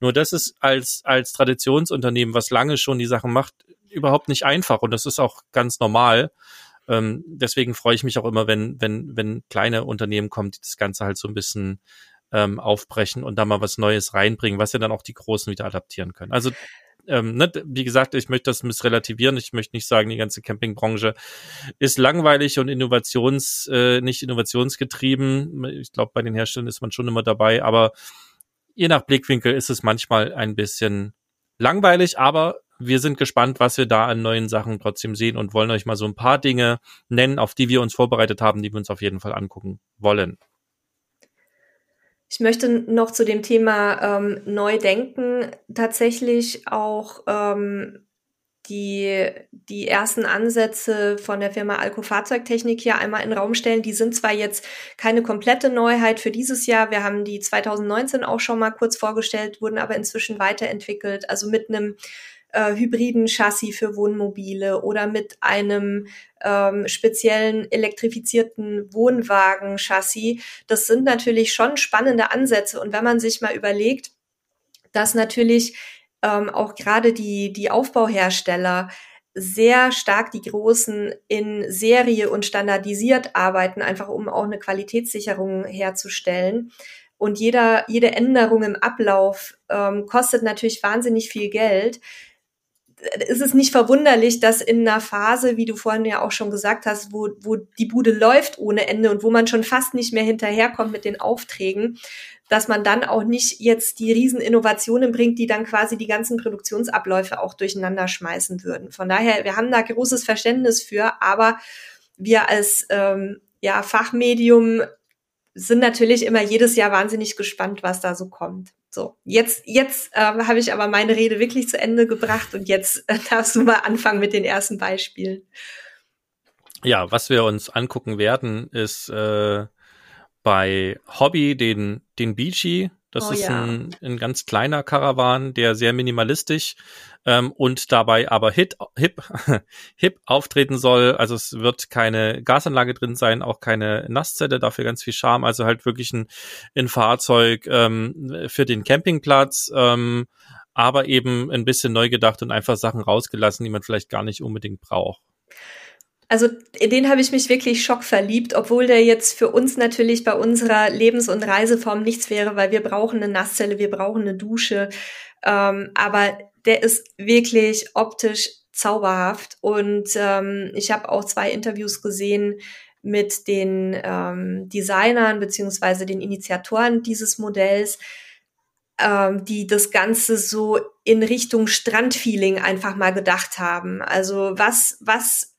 Nur das ist als, als Traditionsunternehmen, was lange schon die Sachen macht, überhaupt nicht einfach. Und das ist auch ganz normal. Ähm, deswegen freue ich mich auch immer, wenn, wenn, wenn kleine Unternehmen kommen, die das Ganze halt so ein bisschen ähm, aufbrechen und da mal was Neues reinbringen, was ja dann auch die Großen wieder adaptieren können. Also ähm, ne, wie gesagt, ich möchte das missrelativieren. Ich möchte nicht sagen, die ganze Campingbranche ist langweilig und innovations, äh, nicht innovationsgetrieben. Ich glaube, bei den Herstellern ist man schon immer dabei, aber je nach Blickwinkel ist es manchmal ein bisschen langweilig, aber wir sind gespannt, was wir da an neuen Sachen trotzdem sehen und wollen euch mal so ein paar Dinge nennen, auf die wir uns vorbereitet haben, die wir uns auf jeden Fall angucken wollen. Ich möchte noch zu dem Thema ähm, Neudenken tatsächlich auch ähm, die, die ersten Ansätze von der Firma Alco Fahrzeugtechnik hier einmal in den Raum stellen. Die sind zwar jetzt keine komplette Neuheit für dieses Jahr. Wir haben die 2019 auch schon mal kurz vorgestellt, wurden aber inzwischen weiterentwickelt. Also mit einem äh, hybriden Chassis für Wohnmobile oder mit einem ähm, speziellen elektrifizierten Wohnwagen-Chassis. Das sind natürlich schon spannende Ansätze. Und wenn man sich mal überlegt, dass natürlich ähm, auch gerade die, die Aufbauhersteller sehr stark die Großen in Serie und standardisiert arbeiten, einfach um auch eine Qualitätssicherung herzustellen. Und jeder, jede Änderung im Ablauf ähm, kostet natürlich wahnsinnig viel Geld ist es nicht verwunderlich, dass in einer Phase, wie du vorhin ja auch schon gesagt hast, wo, wo die Bude läuft ohne Ende und wo man schon fast nicht mehr hinterherkommt mit den Aufträgen, dass man dann auch nicht jetzt die riesen Innovationen bringt, die dann quasi die ganzen Produktionsabläufe auch durcheinander schmeißen würden. Von daher, wir haben da großes Verständnis für, aber wir als ähm, ja, Fachmedium sind natürlich immer jedes Jahr wahnsinnig gespannt, was da so kommt. So, jetzt, jetzt äh, habe ich aber meine Rede wirklich zu Ende gebracht und jetzt äh, <laughs> darfst du mal anfangen mit den ersten Beispielen. Ja, was wir uns angucken werden, ist äh, bei Hobby den, den Beachy. Das oh, ist ja. ein, ein ganz kleiner Karawan, der sehr minimalistisch ähm, und dabei aber hit, hip, <laughs> hip auftreten soll. Also es wird keine Gasanlage drin sein, auch keine Nasszelle, dafür ganz viel Charme. Also halt wirklich ein, ein Fahrzeug ähm, für den Campingplatz, ähm, aber eben ein bisschen neu gedacht und einfach Sachen rausgelassen, die man vielleicht gar nicht unbedingt braucht. Also in den habe ich mich wirklich schockverliebt, obwohl der jetzt für uns natürlich bei unserer Lebens- und Reiseform nichts wäre, weil wir brauchen eine Nasszelle, wir brauchen eine Dusche. Ähm, aber der ist wirklich optisch zauberhaft. Und ähm, ich habe auch zwei Interviews gesehen mit den ähm, Designern beziehungsweise den Initiatoren dieses Modells, ähm, die das Ganze so in Richtung Strandfeeling einfach mal gedacht haben. Also was, was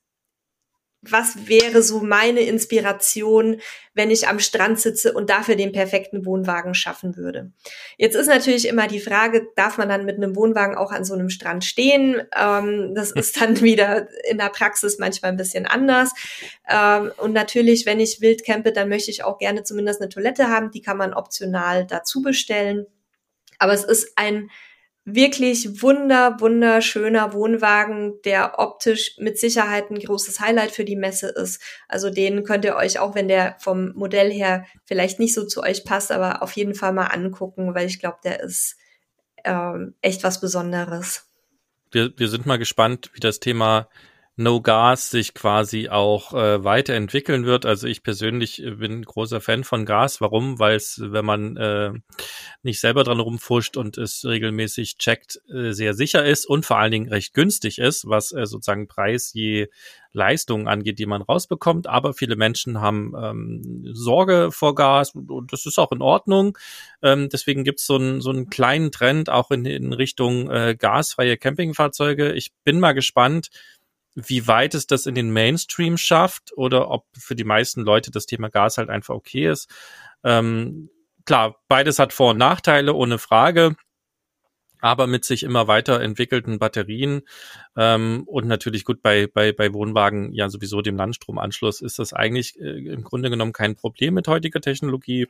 was wäre so meine Inspiration, wenn ich am Strand sitze und dafür den perfekten Wohnwagen schaffen würde. Jetzt ist natürlich immer die Frage, darf man dann mit einem Wohnwagen auch an so einem Strand stehen? Ähm, das ist dann <laughs> wieder in der Praxis manchmal ein bisschen anders. Ähm, und natürlich, wenn ich wild campe, dann möchte ich auch gerne zumindest eine Toilette haben. Die kann man optional dazu bestellen. Aber es ist ein wirklich wunder, wunderschöner Wohnwagen, der optisch mit Sicherheit ein großes Highlight für die Messe ist. Also den könnt ihr euch, auch wenn der vom Modell her vielleicht nicht so zu euch passt, aber auf jeden Fall mal angucken, weil ich glaube, der ist ähm, echt was Besonderes. Wir, wir sind mal gespannt, wie das Thema No Gas sich quasi auch äh, weiterentwickeln wird. Also ich persönlich äh, bin großer Fan von Gas. Warum? Weil es, wenn man äh, nicht selber dran rumfuscht und es regelmäßig checkt, äh, sehr sicher ist und vor allen Dingen recht günstig ist, was äh, sozusagen Preis je Leistung angeht, die man rausbekommt. Aber viele Menschen haben ähm, Sorge vor Gas und das ist auch in Ordnung. Ähm, deswegen gibt es so, ein, so einen kleinen Trend auch in, in Richtung äh, gasfreie Campingfahrzeuge. Ich bin mal gespannt, wie weit es das in den Mainstream schafft oder ob für die meisten Leute das Thema Gas halt einfach okay ist. Ähm, klar, beides hat Vor- und Nachteile, ohne Frage. Aber mit sich immer weiterentwickelten Batterien ähm, und natürlich gut bei, bei, bei Wohnwagen ja sowieso dem Landstromanschluss ist das eigentlich äh, im Grunde genommen kein Problem mit heutiger Technologie.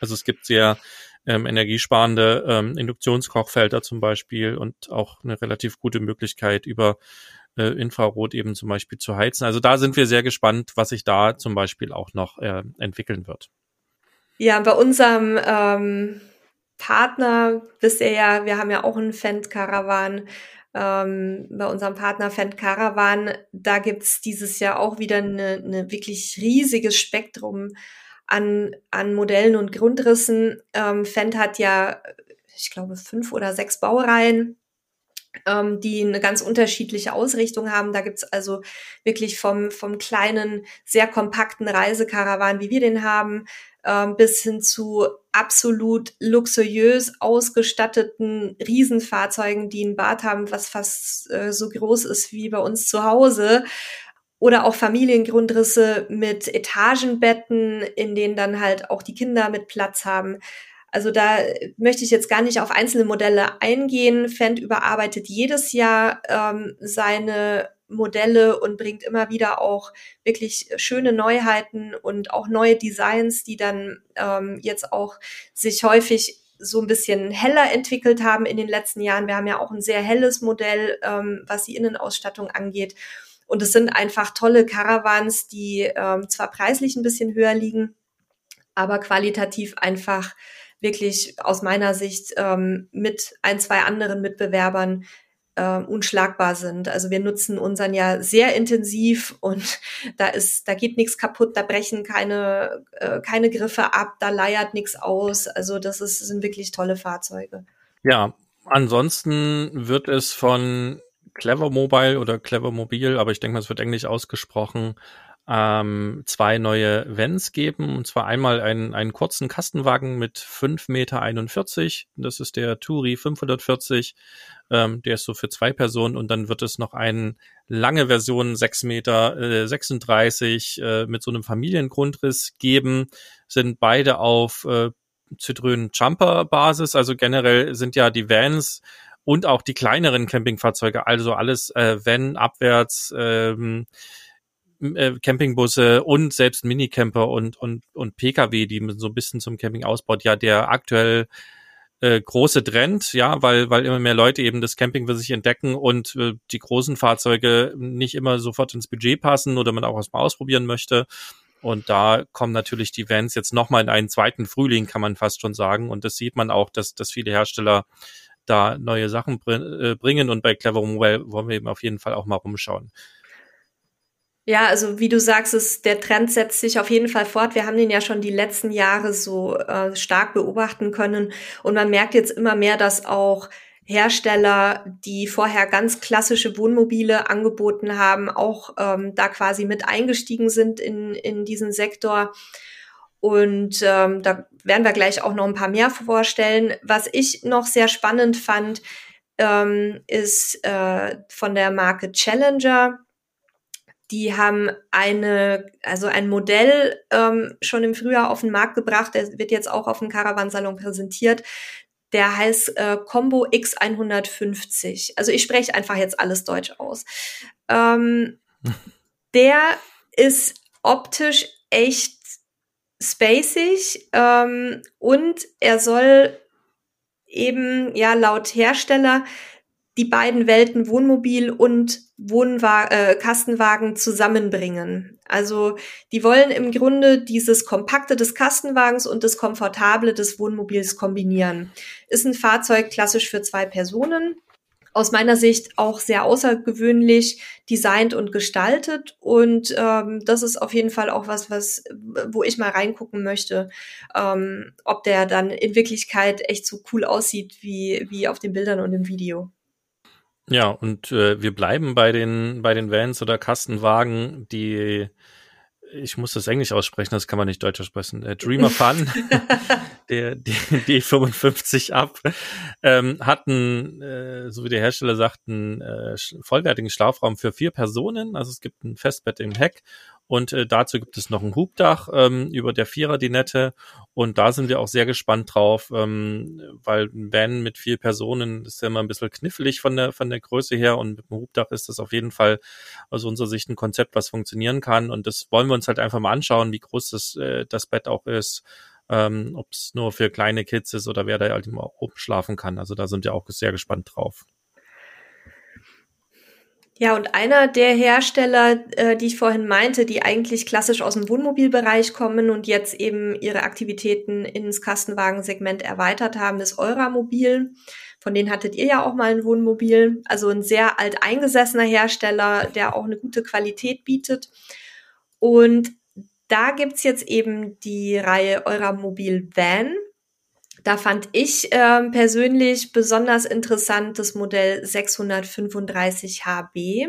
Also es gibt sehr ähm, energiesparende ähm, Induktionskochfelder zum Beispiel und auch eine relativ gute Möglichkeit über äh, Infrarot eben zum Beispiel zu heizen. Also da sind wir sehr gespannt, was sich da zum Beispiel auch noch äh, entwickeln wird. Ja, bei unserem ähm, Partner, wisst ihr ja, wir haben ja auch einen Fendt-Caravan. Ähm, bei unserem Partner Fendt Caravan, da gibt's dieses Jahr auch wieder eine, eine wirklich riesiges Spektrum an, an Modellen und Grundrissen. Ähm, Fendt hat ja, ich glaube, fünf oder sechs Baureihen ähm, die eine ganz unterschiedliche Ausrichtung haben. Da gibt's also wirklich vom, vom kleinen, sehr kompakten Reisekarawan, wie wir den haben, ähm, bis hin zu absolut luxuriös ausgestatteten Riesenfahrzeugen, die ein Bad haben, was fast äh, so groß ist wie bei uns zu Hause. Oder auch Familiengrundrisse mit Etagenbetten, in denen dann halt auch die Kinder mit Platz haben. Also da möchte ich jetzt gar nicht auf einzelne Modelle eingehen. Fendt überarbeitet jedes Jahr ähm, seine Modelle und bringt immer wieder auch wirklich schöne Neuheiten und auch neue Designs, die dann ähm, jetzt auch sich häufig so ein bisschen heller entwickelt haben in den letzten Jahren. Wir haben ja auch ein sehr helles Modell, ähm, was die Innenausstattung angeht. Und es sind einfach tolle Caravans, die ähm, zwar preislich ein bisschen höher liegen, aber qualitativ einfach wirklich aus meiner Sicht ähm, mit ein, zwei anderen Mitbewerbern äh, unschlagbar sind. Also wir nutzen unseren ja sehr intensiv und <laughs> da ist, da geht nichts kaputt, da brechen keine, äh, keine Griffe ab, da leiert nichts aus. Also das ist, sind wirklich tolle Fahrzeuge. Ja, ansonsten wird es von Clever Mobile oder Clever Mobil, aber ich denke mal, es wird englisch ausgesprochen, ähm, zwei neue Vans geben. Und zwar einmal einen, einen kurzen Kastenwagen mit 5,41 Meter. Das ist der Turi 540. Ähm, der ist so für zwei Personen. Und dann wird es noch eine lange Version 6,36 Meter äh, 36, äh, mit so einem Familiengrundriss geben. Sind beide auf äh, Citroën Jumper Basis. Also generell sind ja die Vans und auch die kleineren Campingfahrzeuge, also alles äh, Van abwärts, ähm, äh, Campingbusse und selbst Minicamper und, und, und Pkw, die so ein bisschen zum Camping ausbaut, ja der aktuell äh, große Trend, ja, weil, weil immer mehr Leute eben das Camping für sich entdecken und äh, die großen Fahrzeuge nicht immer sofort ins Budget passen oder man auch was mal ausprobieren möchte. Und da kommen natürlich die Vans jetzt nochmal in einen zweiten Frühling, kann man fast schon sagen. Und das sieht man auch, dass, dass viele Hersteller da neue Sachen br äh, bringen. Und bei Clever Mobile wollen wir eben auf jeden Fall auch mal rumschauen. Ja, also wie du sagst, ist, der Trend setzt sich auf jeden Fall fort. Wir haben den ja schon die letzten Jahre so äh, stark beobachten können. Und man merkt jetzt immer mehr, dass auch Hersteller, die vorher ganz klassische Wohnmobile angeboten haben, auch ähm, da quasi mit eingestiegen sind in, in diesen Sektor. Und ähm, da werden wir gleich auch noch ein paar mehr vorstellen. Was ich noch sehr spannend fand, ähm, ist äh, von der Marke Challenger die haben eine, also ein Modell ähm, schon im Frühjahr auf den Markt gebracht. Der wird jetzt auch auf dem Caravansalon präsentiert. Der heißt äh, Combo X150. Also ich spreche einfach jetzt alles Deutsch aus. Ähm, <laughs> der ist optisch echt spacig ähm, und er soll eben ja laut Hersteller die beiden Welten Wohnmobil und Wohnwa äh, Kastenwagen zusammenbringen. Also die wollen im Grunde dieses Kompakte des Kastenwagens und das Komfortable des Wohnmobils kombinieren. Ist ein Fahrzeug klassisch für zwei Personen. Aus meiner Sicht auch sehr außergewöhnlich designt und gestaltet. Und ähm, das ist auf jeden Fall auch was, was, wo ich mal reingucken möchte, ähm, ob der dann in Wirklichkeit echt so cool aussieht wie, wie auf den Bildern und im Video. Ja, und äh, wir bleiben bei den, bei den Vans oder Kastenwagen, die, ich muss das Englisch aussprechen, das kann man nicht Deutsch aussprechen, äh, Dreamer Fun, <laughs> <laughs> der, die, die 55 ab, ähm, hatten, äh, so wie der Hersteller sagt, einen äh, vollwertigen Schlafraum für vier Personen. Also es gibt ein Festbett im Heck und äh, dazu gibt es noch ein Hubdach ähm, über der Vierer-Dinette. Und da sind wir auch sehr gespannt drauf, ähm, weil ein Van mit vier Personen ist ja immer ein bisschen knifflig von der, von der Größe her. Und mit dem Hubdach ist das auf jeden Fall aus unserer Sicht ein Konzept, was funktionieren kann. Und das wollen wir uns halt einfach mal anschauen, wie groß das, äh, das Bett auch ist. Ähm, Ob es nur für kleine Kids ist oder wer da halt immer oben schlafen kann. Also da sind wir auch sehr gespannt drauf. Ja, und einer der Hersteller, äh, die ich vorhin meinte, die eigentlich klassisch aus dem Wohnmobilbereich kommen und jetzt eben ihre Aktivitäten ins Kastenwagensegment erweitert haben, ist Euramobil. Von denen hattet ihr ja auch mal ein Wohnmobil. Also ein sehr alteingesessener Hersteller, der auch eine gute Qualität bietet. Und da gibt's jetzt eben die Reihe Euramobil Van. Da fand ich äh, persönlich besonders interessant das Modell 635 HB.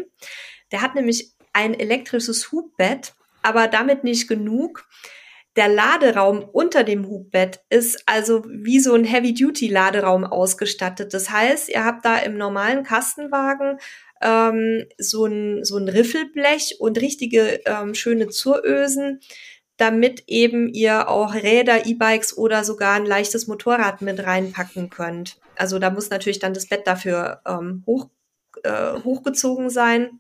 Der hat nämlich ein elektrisches Hubbett, aber damit nicht genug. Der Laderaum unter dem Hubbett ist also wie so ein Heavy-Duty-Laderaum ausgestattet. Das heißt, ihr habt da im normalen Kastenwagen ähm, so, ein, so ein Riffelblech und richtige ähm, schöne Zurösen damit eben ihr auch Räder, E-Bikes oder sogar ein leichtes Motorrad mit reinpacken könnt. Also da muss natürlich dann das Bett dafür ähm, hoch, äh, hochgezogen sein.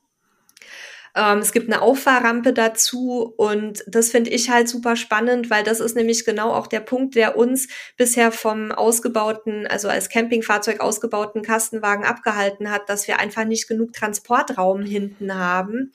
Ähm, es gibt eine Auffahrrampe dazu und das finde ich halt super spannend, weil das ist nämlich genau auch der Punkt, der uns bisher vom ausgebauten, also als Campingfahrzeug ausgebauten Kastenwagen abgehalten hat, dass wir einfach nicht genug Transportraum hinten haben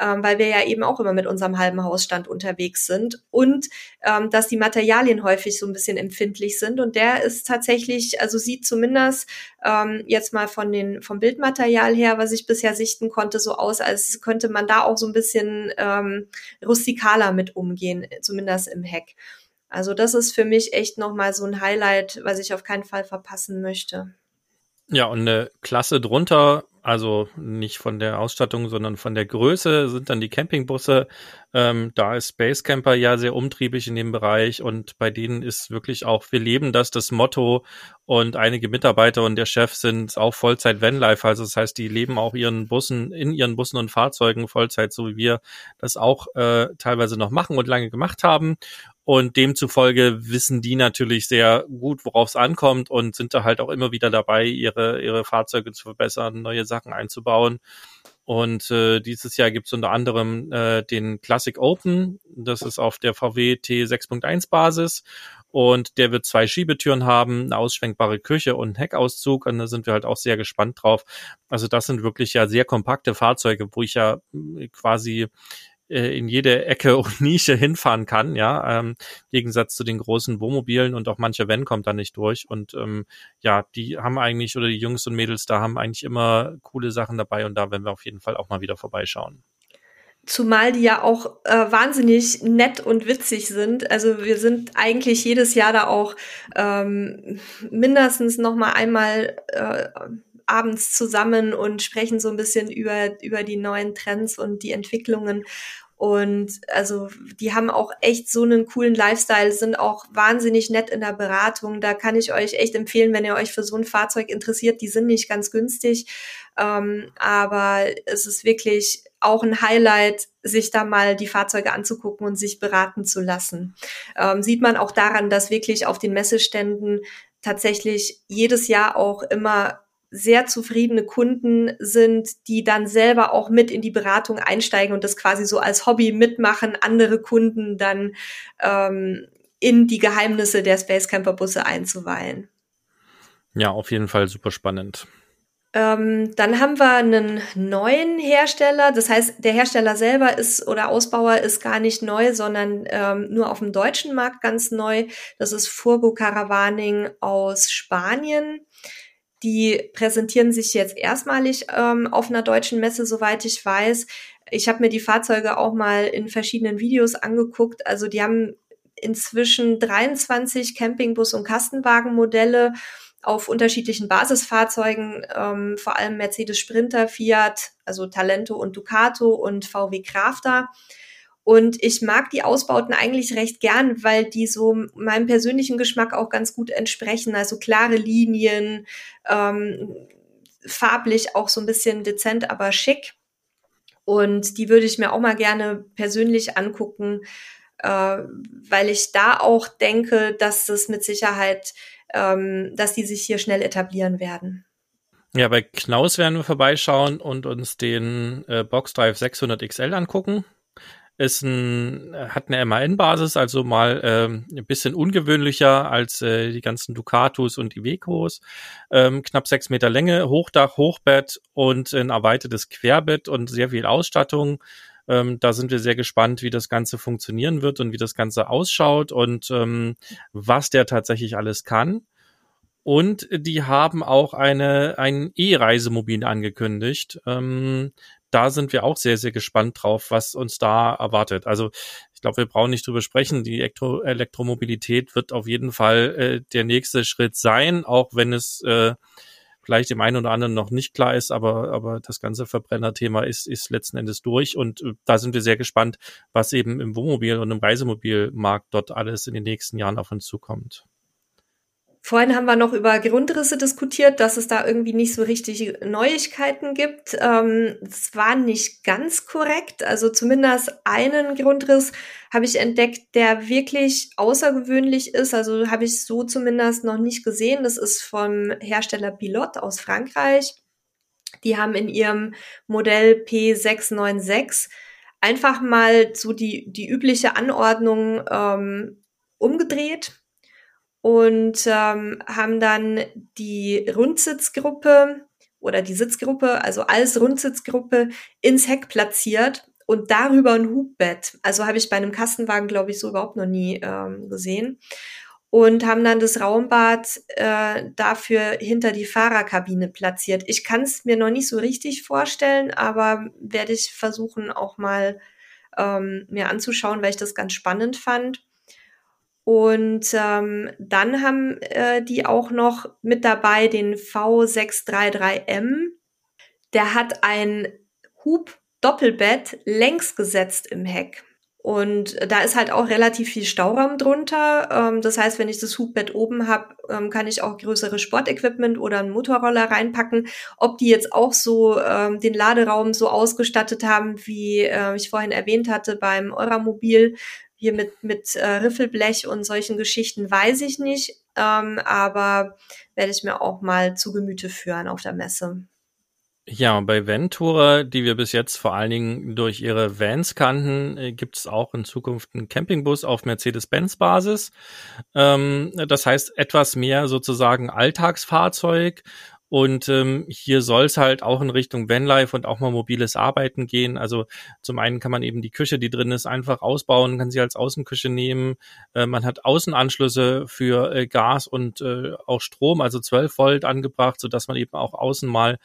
ähm, weil wir ja eben auch immer mit unserem halben Hausstand unterwegs sind und ähm, dass die Materialien häufig so ein bisschen empfindlich sind und der ist tatsächlich, also sieht zumindest ähm, jetzt mal von den vom Bildmaterial her, was ich bisher sichten konnte, so aus, als könnte man da auch so ein bisschen ähm, rustikaler mit umgehen, zumindest im Heck. Also das ist für mich echt nochmal so ein Highlight, was ich auf keinen Fall verpassen möchte. Ja, und eine Klasse drunter also nicht von der Ausstattung, sondern von der Größe sind dann die Campingbusse. Ähm, da ist Space Camper ja sehr umtriebig in dem Bereich und bei denen ist wirklich auch, wir leben das, das Motto und einige Mitarbeiter und der Chef sind auch Vollzeit Vanlife, also das heißt, die leben auch ihren Bussen, in ihren Bussen und Fahrzeugen Vollzeit, so wie wir das auch äh, teilweise noch machen und lange gemacht haben und demzufolge wissen die natürlich sehr gut, worauf es ankommt und sind da halt auch immer wieder dabei, ihre, ihre Fahrzeuge zu verbessern, neue Sachen einzubauen. Und äh, dieses Jahr gibt es unter anderem äh, den Classic Open. Das ist auf der VW T6.1 Basis. Und der wird zwei Schiebetüren haben, eine ausschwenkbare Küche und einen Heckauszug. Und da sind wir halt auch sehr gespannt drauf. Also das sind wirklich ja sehr kompakte Fahrzeuge, wo ich ja äh, quasi äh, in jede Ecke <laughs> und Nische hinfahren kann, ja, ähm, Gegensatz zu den großen Wohnmobilen und auch mancher Van kommt da nicht durch und ähm, ja, die haben eigentlich oder die Jungs und Mädels da haben eigentlich immer coole Sachen dabei und da werden wir auf jeden Fall auch mal wieder vorbeischauen. Zumal die ja auch äh, wahnsinnig nett und witzig sind. Also wir sind eigentlich jedes Jahr da auch ähm, mindestens noch mal einmal äh, abends zusammen und sprechen so ein bisschen über, über die neuen Trends und die Entwicklungen. Und also die haben auch echt so einen coolen Lifestyle, sind auch wahnsinnig nett in der Beratung. Da kann ich euch echt empfehlen, wenn ihr euch für so ein Fahrzeug interessiert. Die sind nicht ganz günstig, ähm, aber es ist wirklich auch ein Highlight, sich da mal die Fahrzeuge anzugucken und sich beraten zu lassen. Ähm, sieht man auch daran, dass wirklich auf den Messeständen tatsächlich jedes Jahr auch immer sehr zufriedene Kunden sind, die dann selber auch mit in die Beratung einsteigen und das quasi so als Hobby mitmachen, andere Kunden dann ähm, in die Geheimnisse der Space Camper Busse einzuweihen. Ja, auf jeden Fall super spannend. Ähm, dann haben wir einen neuen Hersteller. Das heißt, der Hersteller selber ist oder Ausbauer ist gar nicht neu, sondern ähm, nur auf dem deutschen Markt ganz neu. Das ist Furgo Caravaning aus Spanien. Die präsentieren sich jetzt erstmalig ähm, auf einer deutschen Messe, soweit ich weiß. Ich habe mir die Fahrzeuge auch mal in verschiedenen Videos angeguckt. Also die haben inzwischen 23 Campingbus- und Kastenwagenmodelle auf unterschiedlichen Basisfahrzeugen, ähm, vor allem Mercedes Sprinter, Fiat, also Talento und Ducato und VW Crafter. Und ich mag die Ausbauten eigentlich recht gern, weil die so meinem persönlichen Geschmack auch ganz gut entsprechen. Also klare Linien, ähm, farblich auch so ein bisschen dezent, aber schick. Und die würde ich mir auch mal gerne persönlich angucken, äh, weil ich da auch denke, dass es mit Sicherheit, ähm, dass die sich hier schnell etablieren werden. Ja, bei Knaus werden wir vorbeischauen und uns den äh, Boxdrive 600 XL angucken ist ein, hat eine MAN-Basis, also mal ähm, ein bisschen ungewöhnlicher als äh, die ganzen Ducatos und Ivecos. Ähm, knapp sechs Meter Länge, Hochdach, Hochbett und ein erweitertes Querbett und sehr viel Ausstattung. Ähm, da sind wir sehr gespannt, wie das Ganze funktionieren wird und wie das Ganze ausschaut und ähm, was der tatsächlich alles kann. Und die haben auch eine, ein E-Reisemobil angekündigt. Ähm, da sind wir auch sehr, sehr gespannt drauf, was uns da erwartet. Also ich glaube, wir brauchen nicht drüber sprechen. Die Elektro Elektromobilität wird auf jeden Fall äh, der nächste Schritt sein, auch wenn es äh, vielleicht dem einen oder anderen noch nicht klar ist, aber, aber das ganze Verbrennerthema ist, ist letzten Endes durch und äh, da sind wir sehr gespannt, was eben im Wohnmobil und im Reisemobilmarkt dort alles in den nächsten Jahren auf uns zukommt. Vorhin haben wir noch über Grundrisse diskutiert, dass es da irgendwie nicht so richtig Neuigkeiten gibt. Ähm, das war nicht ganz korrekt. Also zumindest einen Grundriss habe ich entdeckt, der wirklich außergewöhnlich ist. Also habe ich so zumindest noch nicht gesehen. Das ist vom Hersteller Pilot aus Frankreich. Die haben in ihrem Modell P696 einfach mal so die, die übliche Anordnung ähm, umgedreht und ähm, haben dann die Rundsitzgruppe oder die Sitzgruppe, also als Rundsitzgruppe ins Heck platziert und darüber ein Hubbett. Also habe ich bei einem Kastenwagen, glaube ich, so überhaupt noch nie ähm, gesehen. Und haben dann das Raumbad äh, dafür hinter die Fahrerkabine platziert. Ich kann es mir noch nicht so richtig vorstellen, aber werde ich versuchen auch mal ähm, mir anzuschauen, weil ich das ganz spannend fand. Und ähm, dann haben äh, die auch noch mit dabei den V633M. Der hat ein Hub-Doppelbett längs gesetzt im Heck. Und da ist halt auch relativ viel Stauraum drunter. Ähm, das heißt, wenn ich das Hubbett oben habe, ähm, kann ich auch größere Sportequipment oder einen Motorroller reinpacken. Ob die jetzt auch so ähm, den Laderaum so ausgestattet haben, wie äh, ich vorhin erwähnt hatte beim Euramobil, hier mit, mit äh, Riffelblech und solchen Geschichten weiß ich nicht, ähm, aber werde ich mir auch mal zu Gemüte führen auf der Messe. Ja, bei Ventura, die wir bis jetzt vor allen Dingen durch ihre Vans kannten, äh, gibt es auch in Zukunft einen Campingbus auf Mercedes-Benz-Basis. Ähm, das heißt etwas mehr sozusagen Alltagsfahrzeug und ähm, hier soll es halt auch in Richtung Vanlife und auch mal mobiles Arbeiten gehen. Also zum einen kann man eben die Küche, die drin ist, einfach ausbauen, kann sie als Außenküche nehmen. Äh, man hat Außenanschlüsse für äh, Gas und äh, auch Strom, also 12 Volt angebracht, so dass man eben auch außen mal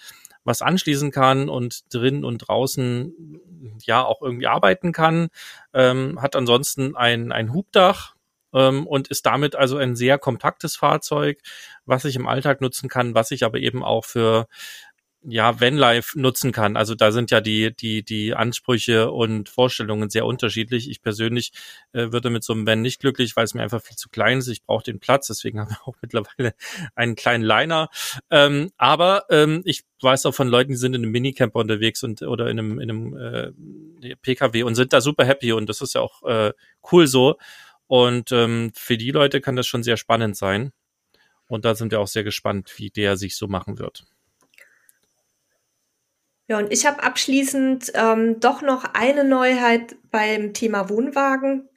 was anschließen kann und drin und draußen ja auch irgendwie arbeiten kann. Ähm, hat ansonsten ein, ein Hubdach, ähm, und ist damit also ein sehr kompaktes Fahrzeug, was ich im Alltag nutzen kann, was ich aber eben auch für ja, Vanlife nutzen kann. Also da sind ja die, die, die Ansprüche und Vorstellungen sehr unterschiedlich. Ich persönlich äh, würde mit so einem Van nicht glücklich, weil es mir einfach viel zu klein ist. Ich brauche den Platz, deswegen <laughs> haben wir auch mittlerweile einen kleinen Liner. Ähm, aber ähm, ich weiß auch von Leuten, die sind in einem Minicamper unterwegs und oder in einem, in einem äh, PKW und sind da super happy und das ist ja auch äh, cool so. Und ähm, für die Leute kann das schon sehr spannend sein. Und da sind wir auch sehr gespannt, wie der sich so machen wird. Ja, und ich habe abschließend ähm, doch noch eine Neuheit beim Thema Wohnwagen,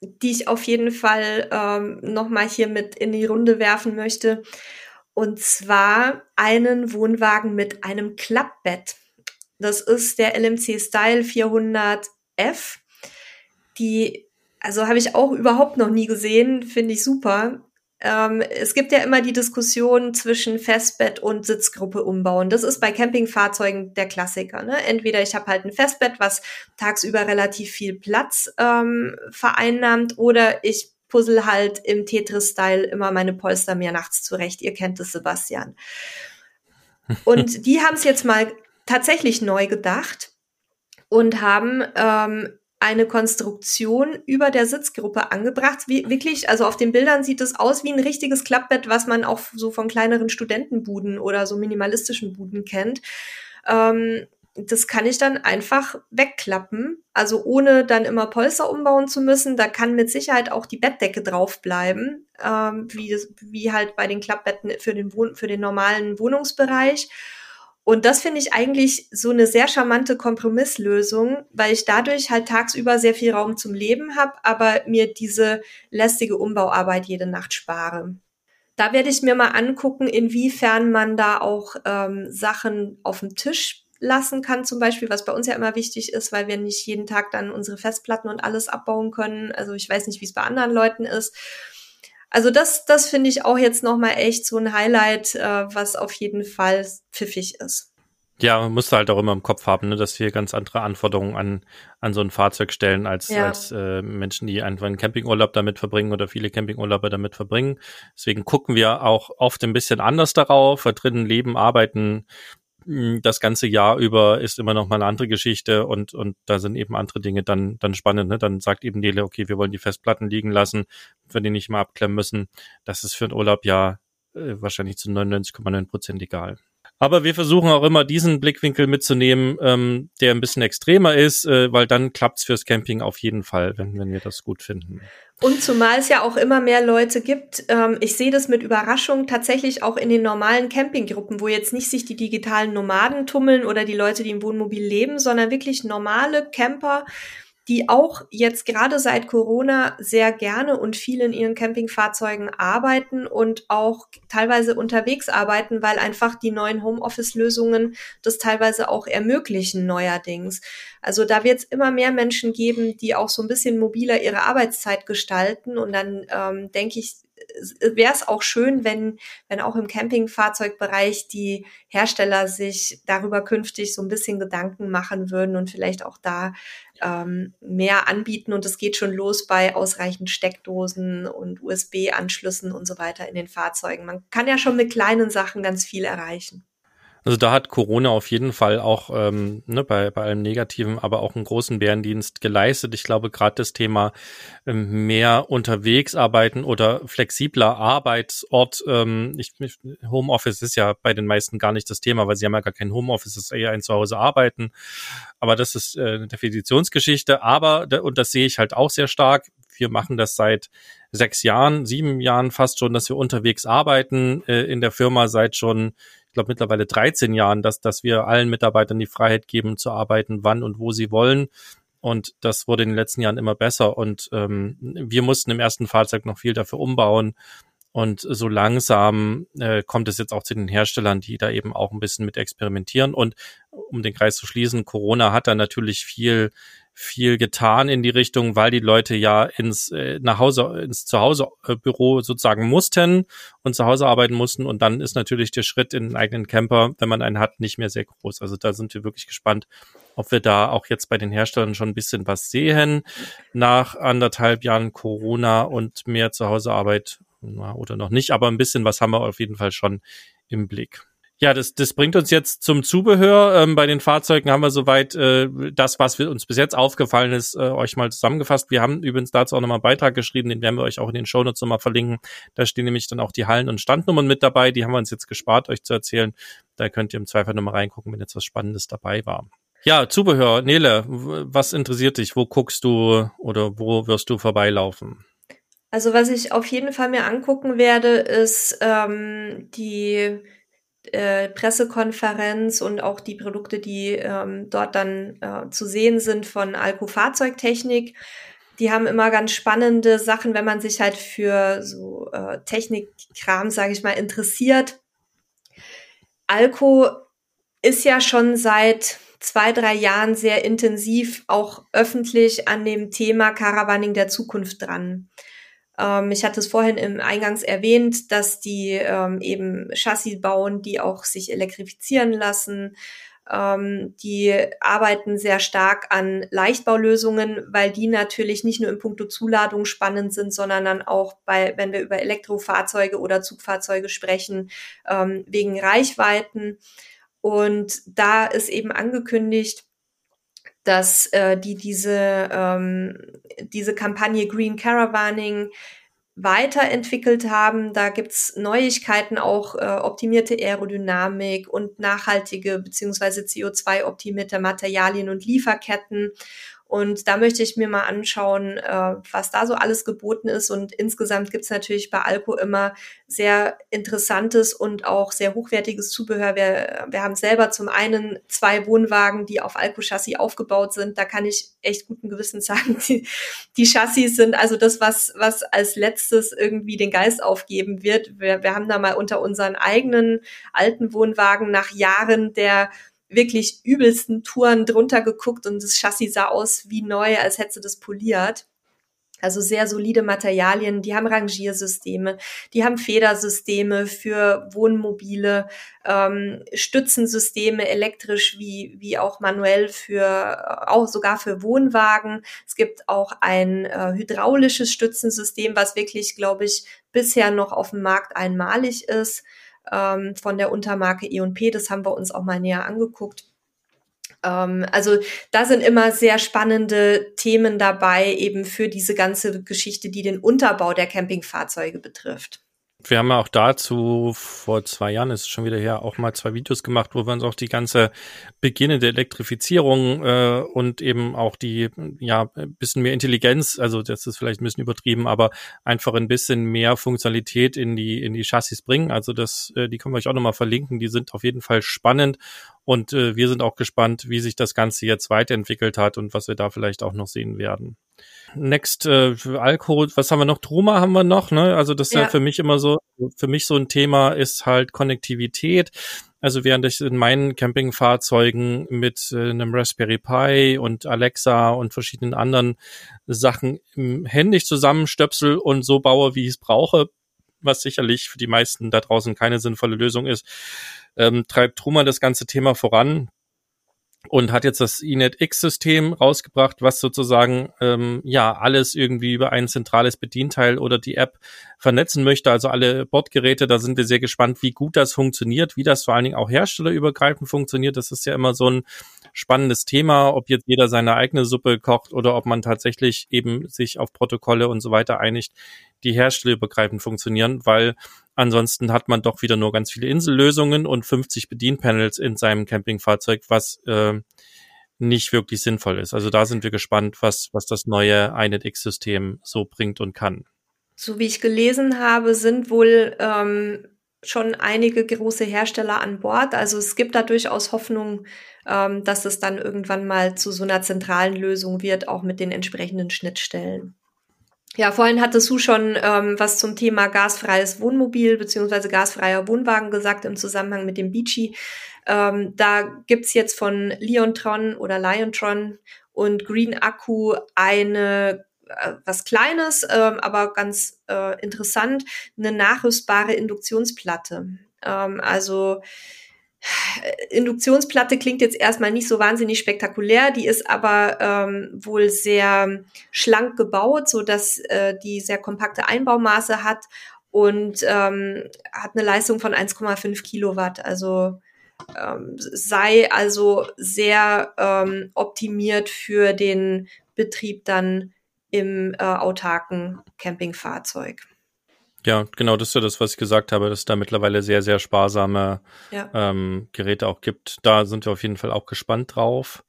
die ich auf jeden Fall ähm, nochmal hier mit in die Runde werfen möchte. Und zwar einen Wohnwagen mit einem Klappbett. Das ist der LMC Style 400F. Die also habe ich auch überhaupt noch nie gesehen, finde ich super. Ähm, es gibt ja immer die Diskussion zwischen Festbett und Sitzgruppe umbauen. Das ist bei Campingfahrzeugen der Klassiker. Ne? Entweder ich habe halt ein Festbett, was tagsüber relativ viel Platz ähm, vereinnahmt, oder ich puzzle halt im Tetris-Style immer meine Polster mir nachts zurecht. Ihr kennt es, Sebastian. Und <laughs> die haben es jetzt mal tatsächlich neu gedacht und haben ähm, eine Konstruktion über der Sitzgruppe angebracht. Wie, wirklich, also auf den Bildern sieht es aus wie ein richtiges Klappbett, was man auch so von kleineren Studentenbuden oder so minimalistischen Buden kennt. Ähm, das kann ich dann einfach wegklappen, also ohne dann immer Polster umbauen zu müssen. Da kann mit Sicherheit auch die Bettdecke drauf bleiben, ähm, wie, wie halt bei den Klappbetten für den, für den normalen Wohnungsbereich. Und das finde ich eigentlich so eine sehr charmante Kompromisslösung, weil ich dadurch halt tagsüber sehr viel Raum zum Leben habe, aber mir diese lästige Umbauarbeit jede Nacht spare. Da werde ich mir mal angucken, inwiefern man da auch ähm, Sachen auf dem Tisch lassen kann, zum Beispiel, was bei uns ja immer wichtig ist, weil wir nicht jeden Tag dann unsere Festplatten und alles abbauen können. Also ich weiß nicht, wie es bei anderen Leuten ist. Also das, das finde ich auch jetzt nochmal echt so ein Highlight, äh, was auf jeden Fall pfiffig ist. Ja, man muss halt auch immer im Kopf haben, ne, dass wir ganz andere Anforderungen an, an so ein Fahrzeug stellen, als, ja. als äh, Menschen, die einfach einen Campingurlaub damit verbringen oder viele Campingurlaube damit verbringen. Deswegen gucken wir auch oft ein bisschen anders darauf, da drinnen leben, arbeiten, das ganze Jahr über ist immer noch mal eine andere Geschichte und, und da sind eben andere Dinge dann, dann spannend. Ne? Dann sagt eben Nele, okay, wir wollen die Festplatten liegen lassen, wir die nicht mal abklemmen müssen. Das ist für einen Urlaub ja äh, wahrscheinlich zu 99,9 Prozent egal. Aber wir versuchen auch immer diesen Blickwinkel mitzunehmen, ähm, der ein bisschen extremer ist, äh, weil dann klappt's fürs Camping auf jeden Fall, wenn, wenn wir das gut finden. Und zumal es ja auch immer mehr Leute gibt, ähm, ich sehe das mit Überraschung tatsächlich auch in den normalen Campinggruppen, wo jetzt nicht sich die digitalen Nomaden tummeln oder die Leute, die im Wohnmobil leben, sondern wirklich normale Camper, die auch jetzt gerade seit Corona sehr gerne und viel in ihren Campingfahrzeugen arbeiten und auch teilweise unterwegs arbeiten, weil einfach die neuen Homeoffice-Lösungen das teilweise auch ermöglichen neuerdings. Also da wird es immer mehr Menschen geben, die auch so ein bisschen mobiler ihre Arbeitszeit gestalten und dann ähm, denke ich, wäre es auch schön, wenn, wenn auch im Campingfahrzeugbereich die Hersteller sich darüber künftig so ein bisschen Gedanken machen würden und vielleicht auch da ähm, mehr anbieten. Und es geht schon los bei ausreichend Steckdosen und USB-Anschlüssen und so weiter in den Fahrzeugen. Man kann ja schon mit kleinen Sachen ganz viel erreichen. Also da hat Corona auf jeden Fall auch ähm, ne, bei, bei allem Negativen, aber auch einen großen Bärendienst geleistet. Ich glaube, gerade das Thema ähm, mehr unterwegs arbeiten oder flexibler Arbeitsort, ähm, ich, Homeoffice ist ja bei den meisten gar nicht das Thema, weil sie haben ja gar kein Homeoffice, es ist eher ein Zuhause arbeiten. Aber das ist äh, eine Definitionsgeschichte. Aber, und das sehe ich halt auch sehr stark, wir machen das seit sechs Jahren, sieben Jahren fast schon, dass wir unterwegs arbeiten, äh, in der Firma seit schon glaube mittlerweile 13 Jahren, dass, dass wir allen Mitarbeitern die Freiheit geben, zu arbeiten, wann und wo sie wollen. Und das wurde in den letzten Jahren immer besser. Und ähm, wir mussten im ersten Fahrzeug noch viel dafür umbauen. Und so langsam äh, kommt es jetzt auch zu den Herstellern, die da eben auch ein bisschen mit experimentieren. Und um den Kreis zu schließen, Corona hat da natürlich viel viel getan in die Richtung, weil die Leute ja ins äh, nach Hause ins Zuhausebüro sozusagen mussten und zu Hause arbeiten mussten und dann ist natürlich der Schritt in einen eigenen Camper, wenn man einen hat, nicht mehr sehr groß. Also da sind wir wirklich gespannt, ob wir da auch jetzt bei den Herstellern schon ein bisschen was sehen nach anderthalb Jahren Corona und mehr Zuhausearbeit oder noch nicht, aber ein bisschen was haben wir auf jeden Fall schon im Blick. Ja, das, das bringt uns jetzt zum Zubehör. Ähm, bei den Fahrzeugen haben wir soweit äh, das, was wir uns bis jetzt aufgefallen ist, äh, euch mal zusammengefasst. Wir haben übrigens dazu auch nochmal einen Beitrag geschrieben, den werden wir euch auch in den Shownotes nochmal verlinken. Da stehen nämlich dann auch die Hallen- und Standnummern mit dabei. Die haben wir uns jetzt gespart, euch zu erzählen. Da könnt ihr im Zweifel nochmal reingucken, wenn jetzt was Spannendes dabei war. Ja, Zubehör. Nele, was interessiert dich? Wo guckst du oder wo wirst du vorbeilaufen? Also was ich auf jeden Fall mir angucken werde, ist ähm, die äh, Pressekonferenz und auch die Produkte, die ähm, dort dann äh, zu sehen sind von Alco Fahrzeugtechnik. Die haben immer ganz spannende Sachen, wenn man sich halt für so äh, Technikkram, sage ich mal, interessiert. Alco ist ja schon seit zwei, drei Jahren sehr intensiv auch öffentlich an dem Thema Caravaning der Zukunft dran. Ähm, ich hatte es vorhin im Eingangs erwähnt, dass die ähm, eben Chassis bauen, die auch sich elektrifizieren lassen. Ähm, die arbeiten sehr stark an Leichtbaulösungen, weil die natürlich nicht nur im Punkto Zuladung spannend sind, sondern dann auch bei, wenn wir über Elektrofahrzeuge oder Zugfahrzeuge sprechen, ähm, wegen Reichweiten. Und da ist eben angekündigt, dass äh, die diese, ähm, diese Kampagne Green Caravaning weiterentwickelt haben. Da gibt's Neuigkeiten, auch äh, optimierte Aerodynamik und nachhaltige beziehungsweise CO2-optimierte Materialien und Lieferketten. Und da möchte ich mir mal anschauen, äh, was da so alles geboten ist. Und insgesamt gibt's natürlich bei Alco immer sehr interessantes und auch sehr hochwertiges Zubehör. Wir, wir haben selber zum einen zwei Wohnwagen, die auf Alco-Chassis aufgebaut sind. Da kann ich echt guten Gewissens sagen, <laughs> die, die Chassis sind also das, was, was als letztes irgendwie den Geist aufgeben wird. Wir, wir haben da mal unter unseren eigenen alten Wohnwagen nach Jahren der wirklich übelsten Touren drunter geguckt und das Chassis sah aus wie neu, als hätte sie das poliert. Also sehr solide Materialien, die haben Rangiersysteme, die haben Federsysteme für Wohnmobile, ähm, Stützensysteme elektrisch wie, wie auch manuell für, auch sogar für Wohnwagen. Es gibt auch ein äh, hydraulisches Stützensystem, was wirklich, glaube ich, bisher noch auf dem Markt einmalig ist ähm, von der Untermarke E&P. Das haben wir uns auch mal näher angeguckt. Ähm, also da sind immer sehr spannende Themen dabei, eben für diese ganze Geschichte, die den Unterbau der Campingfahrzeuge betrifft. Wir haben ja auch dazu vor zwei Jahren, ist schon wieder her, auch mal zwei Videos gemacht, wo wir uns auch die ganze beginnende Elektrifizierung äh, und eben auch die, ja, ein bisschen mehr Intelligenz, also das ist vielleicht ein bisschen übertrieben, aber einfach ein bisschen mehr Funktionalität in die, in die Chassis bringen. Also das, äh, die können wir euch auch nochmal verlinken, die sind auf jeden Fall spannend und äh, wir sind auch gespannt, wie sich das Ganze jetzt weiterentwickelt hat und was wir da vielleicht auch noch sehen werden. Next, äh, Alkohol, was haben wir noch? Truma haben wir noch, ne? Also das ist ja. ja für mich immer so, für mich so ein Thema ist halt Konnektivität. Also während ich in meinen Campingfahrzeugen mit äh, einem Raspberry Pi und Alexa und verschiedenen anderen Sachen händisch zusammenstöpsel und so baue, wie ich es brauche, was sicherlich für die meisten da draußen keine sinnvolle Lösung ist, ähm, treibt Truma das ganze Thema voran und hat jetzt das Inet-X-System rausgebracht, was sozusagen ähm, ja alles irgendwie über ein zentrales Bedienteil oder die App vernetzen möchte, also alle Bordgeräte. Da sind wir sehr gespannt, wie gut das funktioniert, wie das vor allen Dingen auch herstellerübergreifend funktioniert. Das ist ja immer so ein spannendes Thema, ob jetzt jeder seine eigene Suppe kocht oder ob man tatsächlich eben sich auf Protokolle und so weiter einigt, die herstellerübergreifend funktionieren, weil ansonsten hat man doch wieder nur ganz viele Insellösungen und 50 Bedienpanels in seinem Campingfahrzeug, was äh, nicht wirklich sinnvoll ist. Also da sind wir gespannt, was, was das neue INET-X-System so bringt und kann. So wie ich gelesen habe, sind wohl ähm, schon einige große Hersteller an Bord. Also es gibt da durchaus Hoffnung, ähm, dass es dann irgendwann mal zu so einer zentralen Lösung wird, auch mit den entsprechenden Schnittstellen. Ja, vorhin hattest du schon ähm, was zum Thema gasfreies Wohnmobil beziehungsweise gasfreier Wohnwagen gesagt im Zusammenhang mit dem Beachy. Ähm, da gibt's jetzt von Leontron oder Liontron und Green Akku eine äh, was Kleines, äh, aber ganz äh, interessant, eine nachrüstbare Induktionsplatte. Ähm, also Induktionsplatte klingt jetzt erstmal nicht so wahnsinnig spektakulär, die ist aber ähm, wohl sehr schlank gebaut, so dass äh, die sehr kompakte Einbaumaße hat und ähm, hat eine Leistung von 1,5 Kilowatt. Also ähm, sei also sehr ähm, optimiert für den Betrieb dann im äh, autarken Campingfahrzeug. Ja, genau, das ist ja das, was ich gesagt habe, dass es da mittlerweile sehr, sehr sparsame ja. ähm, Geräte auch gibt. Da sind wir auf jeden Fall auch gespannt drauf.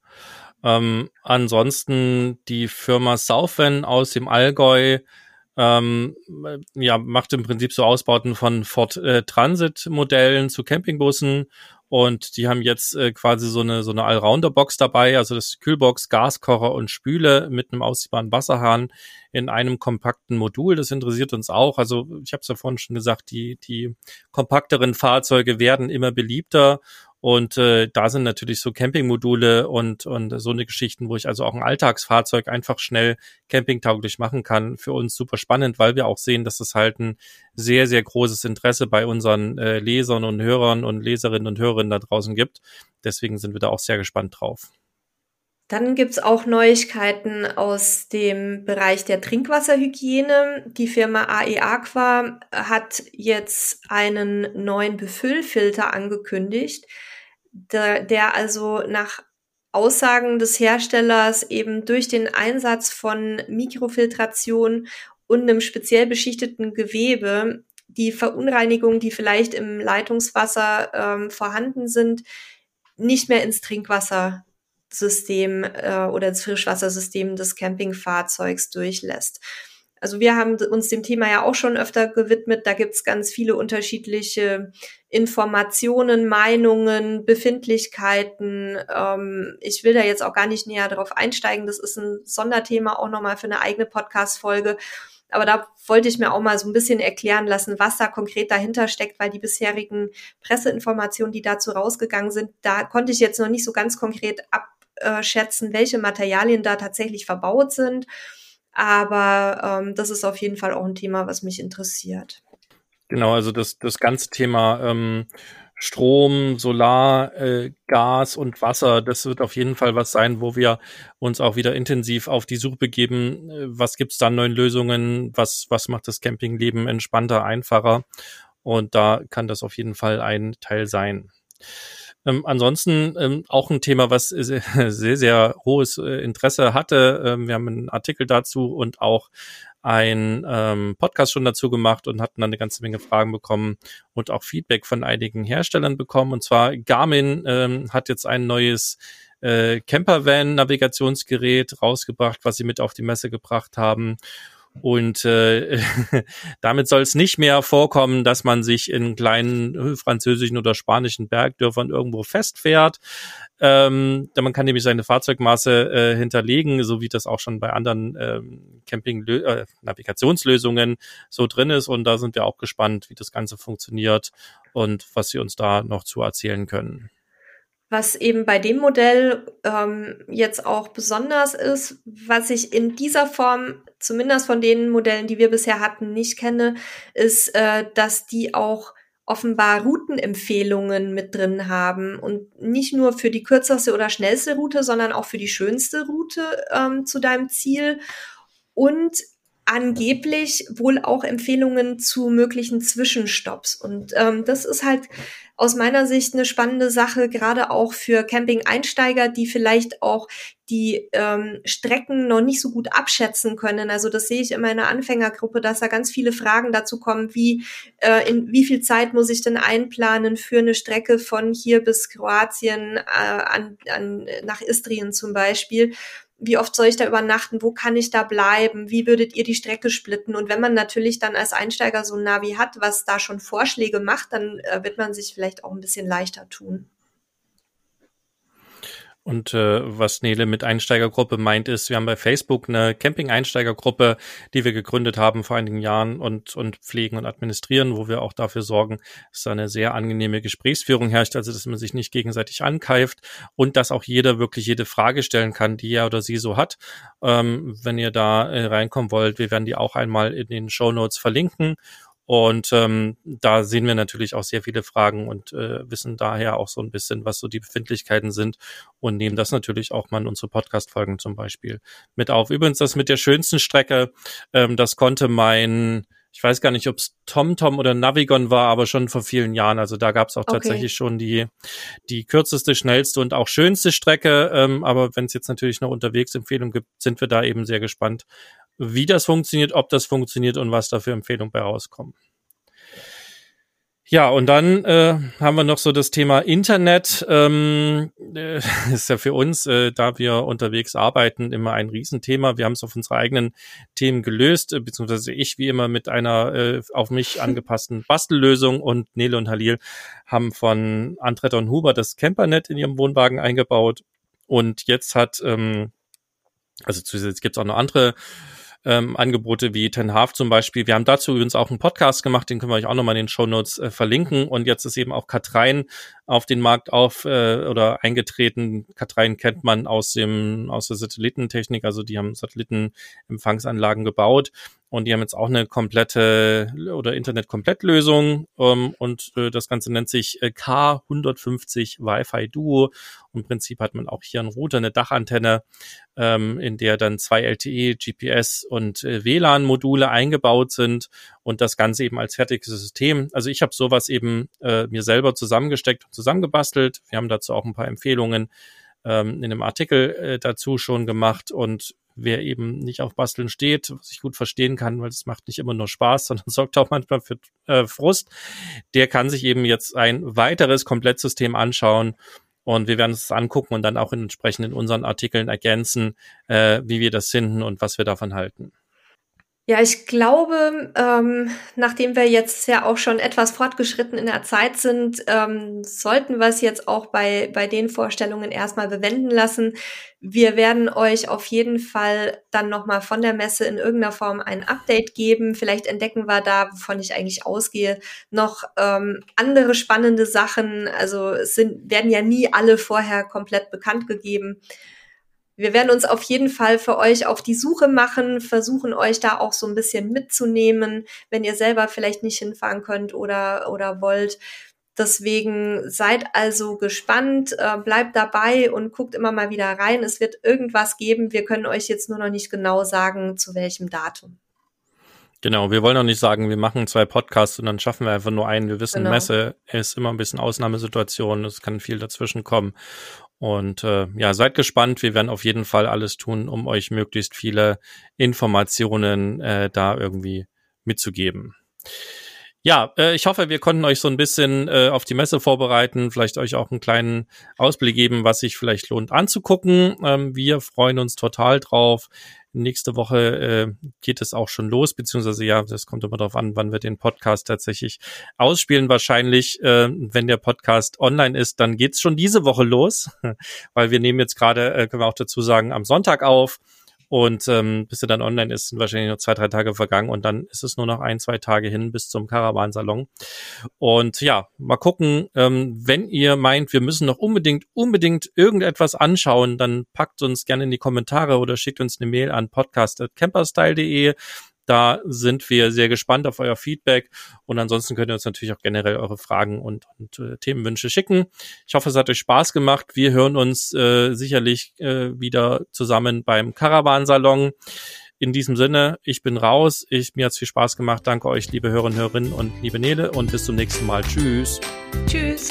Ähm, ansonsten die Firma Southven aus dem Allgäu ähm, ja, macht im Prinzip so Ausbauten von Ford äh, Transit Modellen zu Campingbussen und die haben jetzt äh, quasi so eine so eine Allrounder-Box dabei, also das Kühlbox, Gaskocher und Spüle mit einem ausziehbaren Wasserhahn in einem kompakten Modul. Das interessiert uns auch. Also ich habe es ja vorhin schon gesagt, die die kompakteren Fahrzeuge werden immer beliebter und äh, da sind natürlich so Campingmodule und, und so eine Geschichten, wo ich also auch ein Alltagsfahrzeug einfach schnell campingtauglich machen kann, für uns super spannend, weil wir auch sehen, dass es halt ein sehr, sehr großes Interesse bei unseren äh, Lesern und Hörern und Leserinnen und Hörerinnen da draußen gibt. Deswegen sind wir da auch sehr gespannt drauf. Dann gibt's auch Neuigkeiten aus dem Bereich der Trinkwasserhygiene. Die Firma AE Aqua hat jetzt einen neuen Befüllfilter angekündigt der, der also nach Aussagen des Herstellers eben durch den Einsatz von Mikrofiltration und einem speziell beschichteten Gewebe die Verunreinigungen, die vielleicht im Leitungswasser ähm, vorhanden sind, nicht mehr ins Trinkwassersystem äh, oder ins Frischwassersystem des Campingfahrzeugs durchlässt. Also wir haben uns dem Thema ja auch schon öfter gewidmet. Da gibt's ganz viele unterschiedliche Informationen, Meinungen, Befindlichkeiten. Ähm, ich will da jetzt auch gar nicht näher darauf einsteigen. Das ist ein Sonderthema auch nochmal für eine eigene Podcast-Folge. Aber da wollte ich mir auch mal so ein bisschen erklären lassen, was da konkret dahinter steckt, weil die bisherigen Presseinformationen, die dazu rausgegangen sind, da konnte ich jetzt noch nicht so ganz konkret abschätzen, welche Materialien da tatsächlich verbaut sind. Aber ähm, das ist auf jeden Fall auch ein Thema, was mich interessiert. Genau, also das, das ganze Thema ähm, Strom, Solar, äh, Gas und Wasser, das wird auf jeden Fall was sein, wo wir uns auch wieder intensiv auf die Suche begeben. Äh, was gibt's da neuen Lösungen? Was, was macht das Campingleben entspannter, einfacher? Und da kann das auf jeden Fall ein Teil sein. Ähm, ansonsten ähm, auch ein Thema, was sehr, sehr, sehr hohes äh, Interesse hatte. Ähm, wir haben einen Artikel dazu und auch ein ähm, Podcast schon dazu gemacht und hatten dann eine ganze Menge Fragen bekommen und auch Feedback von einigen Herstellern bekommen. Und zwar Garmin ähm, hat jetzt ein neues äh, Campervan-Navigationsgerät rausgebracht, was sie mit auf die Messe gebracht haben. Und äh, <laughs> damit soll es nicht mehr vorkommen, dass man sich in kleinen französischen oder spanischen Bergdörfern irgendwo festfährt. Ähm, man kann nämlich seine Fahrzeugmaße äh, hinterlegen, so wie das auch schon bei anderen ähm, Camping-Navigationslösungen äh, so drin ist. Und da sind wir auch gespannt, wie das Ganze funktioniert und was sie uns da noch zu erzählen können. Was eben bei dem Modell ähm, jetzt auch besonders ist, was ich in dieser Form, zumindest von den Modellen, die wir bisher hatten, nicht kenne, ist, äh, dass die auch offenbar Routenempfehlungen mit drin haben und nicht nur für die kürzeste oder schnellste Route, sondern auch für die schönste Route ähm, zu deinem Ziel und angeblich wohl auch Empfehlungen zu möglichen Zwischenstopps. Und ähm, das ist halt aus meiner Sicht eine spannende Sache, gerade auch für Camping-Einsteiger, die vielleicht auch die ähm, Strecken noch nicht so gut abschätzen können. Also das sehe ich in der Anfängergruppe, dass da ganz viele Fragen dazu kommen, wie äh, in wie viel Zeit muss ich denn einplanen für eine Strecke von hier bis Kroatien äh, an, an, nach Istrien zum Beispiel. Wie oft soll ich da übernachten, wo kann ich da bleiben, wie würdet ihr die Strecke splitten? Und wenn man natürlich dann als Einsteiger so ein Navi hat, was da schon Vorschläge macht, dann äh, wird man sich vielleicht auch ein bisschen leichter tun. Und äh, was Nele mit Einsteigergruppe meint, ist, wir haben bei Facebook eine Camping-Einsteigergruppe, die wir gegründet haben vor einigen Jahren und, und pflegen und administrieren, wo wir auch dafür sorgen, dass da eine sehr angenehme Gesprächsführung herrscht, also dass man sich nicht gegenseitig ankeift und dass auch jeder wirklich jede Frage stellen kann, die er oder sie so hat. Ähm, wenn ihr da äh, reinkommen wollt, wir werden die auch einmal in den Show Notes verlinken. Und ähm, da sehen wir natürlich auch sehr viele Fragen und äh, wissen daher auch so ein bisschen, was so die Befindlichkeiten sind und nehmen das natürlich auch mal in unsere Podcast-Folgen zum Beispiel mit auf. Übrigens, das mit der schönsten Strecke, ähm, das konnte mein ich weiß gar nicht, ob es TomTom oder Navigon war, aber schon vor vielen Jahren. Also da gab es auch okay. tatsächlich schon die, die kürzeste, schnellste und auch schönste Strecke. Ähm, aber wenn es jetzt natürlich noch unterwegs Empfehlungen gibt, sind wir da eben sehr gespannt, wie das funktioniert, ob das funktioniert und was da für Empfehlungen bei rauskommen. Ja, und dann äh, haben wir noch so das Thema Internet. Ähm, äh, <laughs> ist ja für uns, äh, da wir unterwegs arbeiten, immer ein Riesenthema. Wir haben es auf unsere eigenen Themen gelöst, äh, beziehungsweise ich wie immer mit einer äh, auf mich <laughs> angepassten Bastellösung und Nele und Halil haben von Andretta und Huber das Campernet in ihrem Wohnwagen eingebaut. Und jetzt hat, ähm, also zusätzlich gibt es auch noch andere ähm, Angebote wie Ten Half zum Beispiel. Wir haben dazu übrigens auch einen Podcast gemacht, den können wir euch auch nochmal in den Show Notes äh, verlinken. Und jetzt ist eben auch Katrein auf den Markt auf äh, oder eingetreten. Katrein kennt man aus dem aus der Satellitentechnik, also die haben Satellitenempfangsanlagen gebaut und die haben jetzt auch eine komplette oder Internet-Komplettlösung ähm, und äh, das Ganze nennt sich äh, K150 Wi-Fi Duo. Im Prinzip hat man auch hier einen Router, eine Dachantenne, ähm, in der dann zwei LTE, GPS und äh, WLAN-Module eingebaut sind und das Ganze eben als fertiges System. Also ich habe sowas eben äh, mir selber zusammengesteckt und zusammengebastelt. Wir haben dazu auch ein paar Empfehlungen ähm, in einem Artikel äh, dazu schon gemacht und wer eben nicht auf Basteln steht, was ich gut verstehen kann, weil es macht nicht immer nur Spaß, <laughs> sondern sorgt auch manchmal für äh, Frust, der kann sich eben jetzt ein weiteres Komplettsystem anschauen und wir werden es angucken und dann auch entsprechend in unseren Artikeln ergänzen, äh, wie wir das finden und was wir davon halten. Ja, ich glaube, ähm, nachdem wir jetzt ja auch schon etwas fortgeschritten in der Zeit sind, ähm, sollten wir es jetzt auch bei, bei den Vorstellungen erstmal bewenden lassen. Wir werden euch auf jeden Fall dann nochmal von der Messe in irgendeiner Form ein Update geben. Vielleicht entdecken wir da, wovon ich eigentlich ausgehe, noch ähm, andere spannende Sachen. Also es sind, werden ja nie alle vorher komplett bekannt gegeben wir werden uns auf jeden Fall für euch auf die Suche machen, versuchen euch da auch so ein bisschen mitzunehmen, wenn ihr selber vielleicht nicht hinfahren könnt oder, oder wollt. Deswegen seid also gespannt, äh, bleibt dabei und guckt immer mal wieder rein. Es wird irgendwas geben. Wir können euch jetzt nur noch nicht genau sagen, zu welchem Datum. Genau, wir wollen auch nicht sagen, wir machen zwei Podcasts und dann schaffen wir einfach nur einen. Wir wissen, genau. Messe ist immer ein bisschen Ausnahmesituation, es kann viel dazwischen kommen. Und äh, ja, seid gespannt. Wir werden auf jeden Fall alles tun, um euch möglichst viele Informationen äh, da irgendwie mitzugeben. Ja, äh, ich hoffe, wir konnten euch so ein bisschen äh, auf die Messe vorbereiten, vielleicht euch auch einen kleinen Ausblick geben, was sich vielleicht lohnt anzugucken. Ähm, wir freuen uns total drauf. Nächste Woche äh, geht es auch schon los, beziehungsweise ja, das kommt immer darauf an, wann wir den Podcast tatsächlich ausspielen. Wahrscheinlich, äh, wenn der Podcast online ist, dann geht's schon diese Woche los, <laughs> weil wir nehmen jetzt gerade, äh, können wir auch dazu sagen, am Sonntag auf. Und ähm, bis er dann online ist, sind wahrscheinlich noch zwei, drei Tage vergangen und dann ist es nur noch ein, zwei Tage hin bis zum Caravansalon. Und ja, mal gucken, ähm, wenn ihr meint, wir müssen noch unbedingt, unbedingt irgendetwas anschauen, dann packt uns gerne in die Kommentare oder schickt uns eine Mail an podcast.camperstyle.de. Da sind wir sehr gespannt auf euer Feedback und ansonsten könnt ihr uns natürlich auch generell eure Fragen und, und äh, Themenwünsche schicken. Ich hoffe, es hat euch Spaß gemacht. Wir hören uns äh, sicherlich äh, wieder zusammen beim Caravan-Salon. In diesem Sinne, ich bin raus. Ich, mir hat's viel Spaß gemacht. Danke euch, liebe Hörerinnen und Hörerinnen und liebe Nele und bis zum nächsten Mal. Tschüss. Tschüss.